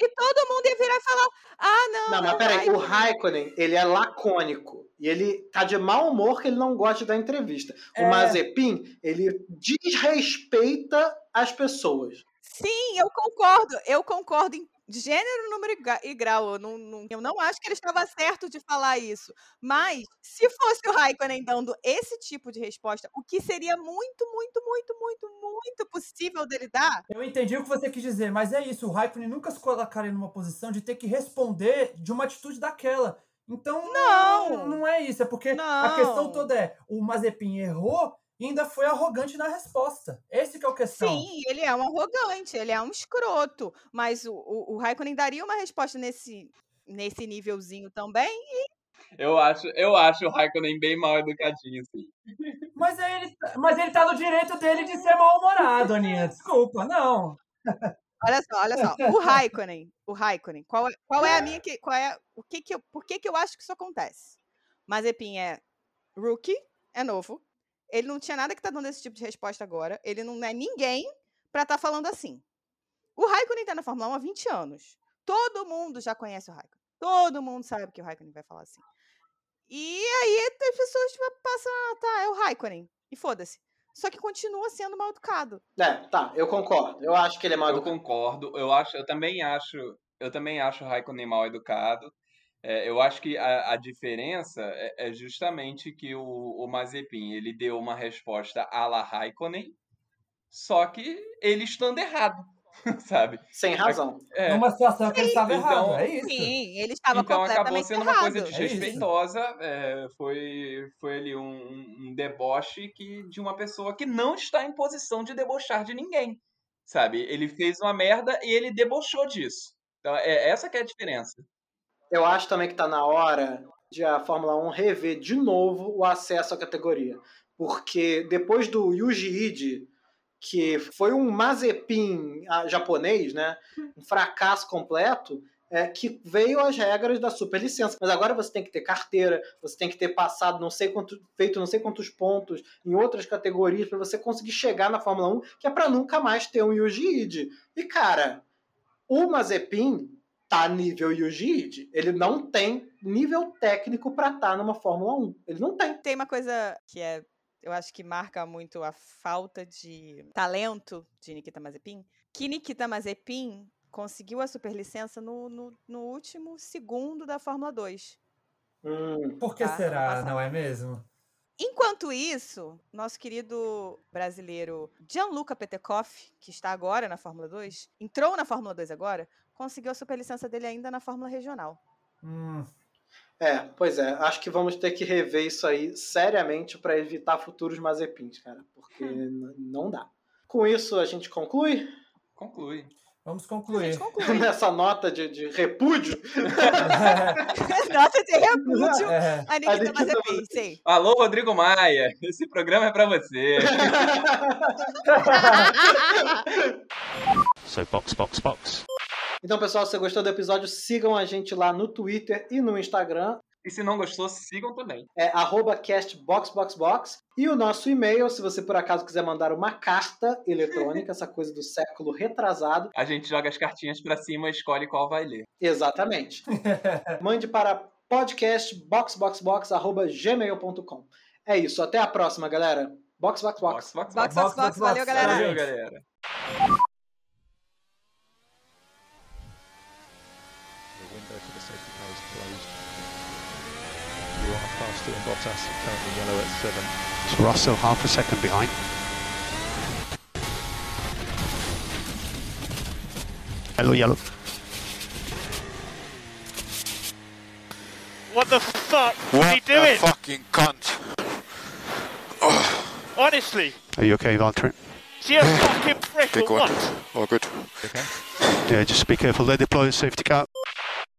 E todo mundo ia virar e falar: "Ah, não, Não, mas o peraí, o Raikkonen." Ele é lacônico. E ele tá de mau humor que ele não gosta dar entrevista. O É. Mazepin, ele desrespeita as pessoas. Sim, eu concordo. Eu concordo em gênero, número e grau. Eu não, não- eu não acho que ele estava certo de falar isso. Mas, se fosse o Raikkonen dando esse tipo de resposta, o que seria muito, muito, muito, muito, muito possível dele dar, Eu entendi o que você quis dizer, mas é isso. O Raikkonen nunca se colocaria numa posição de ter que responder de uma atitude daquela. Então, Não. não é isso. É porque a Não. questão toda é: o Mazepin errou e ainda foi arrogante na resposta. Esse que é o questão. sim, ele é um arrogante, ele é um escroto. Mas o, o, o Raikkonen daria uma resposta nesse, nesse nívelzinho também. Eu acho, eu acho o Raikkonen bem mal educadinho, assim. [laughs] Mas ele, mas ele tá no direito dele de ser mal-humorado, Aninha. Desculpa, não. [laughs] Olha só, olha só. O Raikkonen, o Raikkonen, qual, é, qual é a minha que, qual é, o que que eu, por que que eu acho que isso acontece? Mazepin é rookie, é novo. Ele não tinha nada que tá dando esse tipo de resposta agora. Ele não é ninguém pra estar tá falando assim. O Raikkonen tá na Fórmula 1 há 20 anos. Todo mundo já conhece o Raikkonen. Todo mundo sabe que o Raikkonen vai falar assim. E aí as pessoas tipo, passam, ah, tá, é o Raikkonen. E foda-se só que continua sendo mal educado. É, tá, eu concordo. Eu acho que ele é mal educado. Eu concordo. Eu acho, eu também acho, eu também acho o Raikkonen mal educado. É, eu acho que a, a diferença é, é, justamente que o, o Mazepin ele deu uma resposta à la Raikkonen, só que ele estando errado. [laughs] sabe? Sem razão. É. Numa situação que ele estava então, errado, é isso. Sim, ele estava então, completamente acabou sendo errado. uma coisa desrespeitosa. É, foi, foi ali um, um deboche que, de uma pessoa que não está em posição de debochar de ninguém. Sabe? Ele fez uma merda e ele debochou disso. Então, é essa que é a diferença. Eu acho também que está na hora de a Fórmula 1 rever de novo o acesso à categoria. Porque depois do Yuji Ide que foi um Mazepin japonês, né? Um fracasso completo. É, que veio as regras da superlicença. Mas agora você tem que ter carteira, você tem que ter passado não sei quanto, feito não sei quantos pontos em outras categorias para você conseguir chegar na Fórmula 1, que é para nunca mais ter um Yuji Ide. E cara, o Mazepin tá nível Yuji Ide. Ele não tem nível técnico para estar tá numa Fórmula 1. Ele não tem. Tem uma coisa que é eu acho que marca muito a falta de talento de Nikita Mazepin, que Nikita Mazepin conseguiu a superlicença no, no, no último segundo da Fórmula 2. Hum, Por que tá? será, não é mesmo? Enquanto isso, nosso querido brasileiro Gianluca Petekoff, que está agora na Fórmula 2, entrou na Fórmula 2 agora, conseguiu a superlicença dele ainda na Fórmula Regional. Hum, é, pois é. Acho que vamos ter que rever isso aí seriamente para evitar futuros Mazepins, cara. Porque hum. não dá. Com isso, a gente conclui? Conclui. Vamos concluir. conclui. [laughs] Nessa nota de, de repúdio. [laughs] nota de repúdio. É. A Nikita Mazepin, sim. Alô, Rodrigo Maia. Esse programa é para você. [laughs] so, box, box, box. Então, pessoal, se você gostou do episódio, sigam a gente lá no Twitter e no Instagram. E se não gostou, sigam também. É castboxboxbox. E o nosso e-mail, se você por acaso quiser mandar uma carta eletrônica, [laughs] essa coisa do século retrasado. A gente joga as cartinhas para cima e escolhe qual vai ler. Exatamente. [laughs] Mande para podcastboxboxbox.gmail.com. É isso, até a próxima, galera. Box, box, box. Box, box, box. box, box, box. Valeu, galera. Valeu, galera. Faster than Bottas, currently yellow at 7. So Russell half a second behind. Yellow, yellow. What the fuck what is he doing? What fucking cunt. [sighs] Honestly. Are you okay, Valtteri? Is he a fucking prick Big or one. what? All good. Okay. Yeah, just be careful. They deploy the safety car.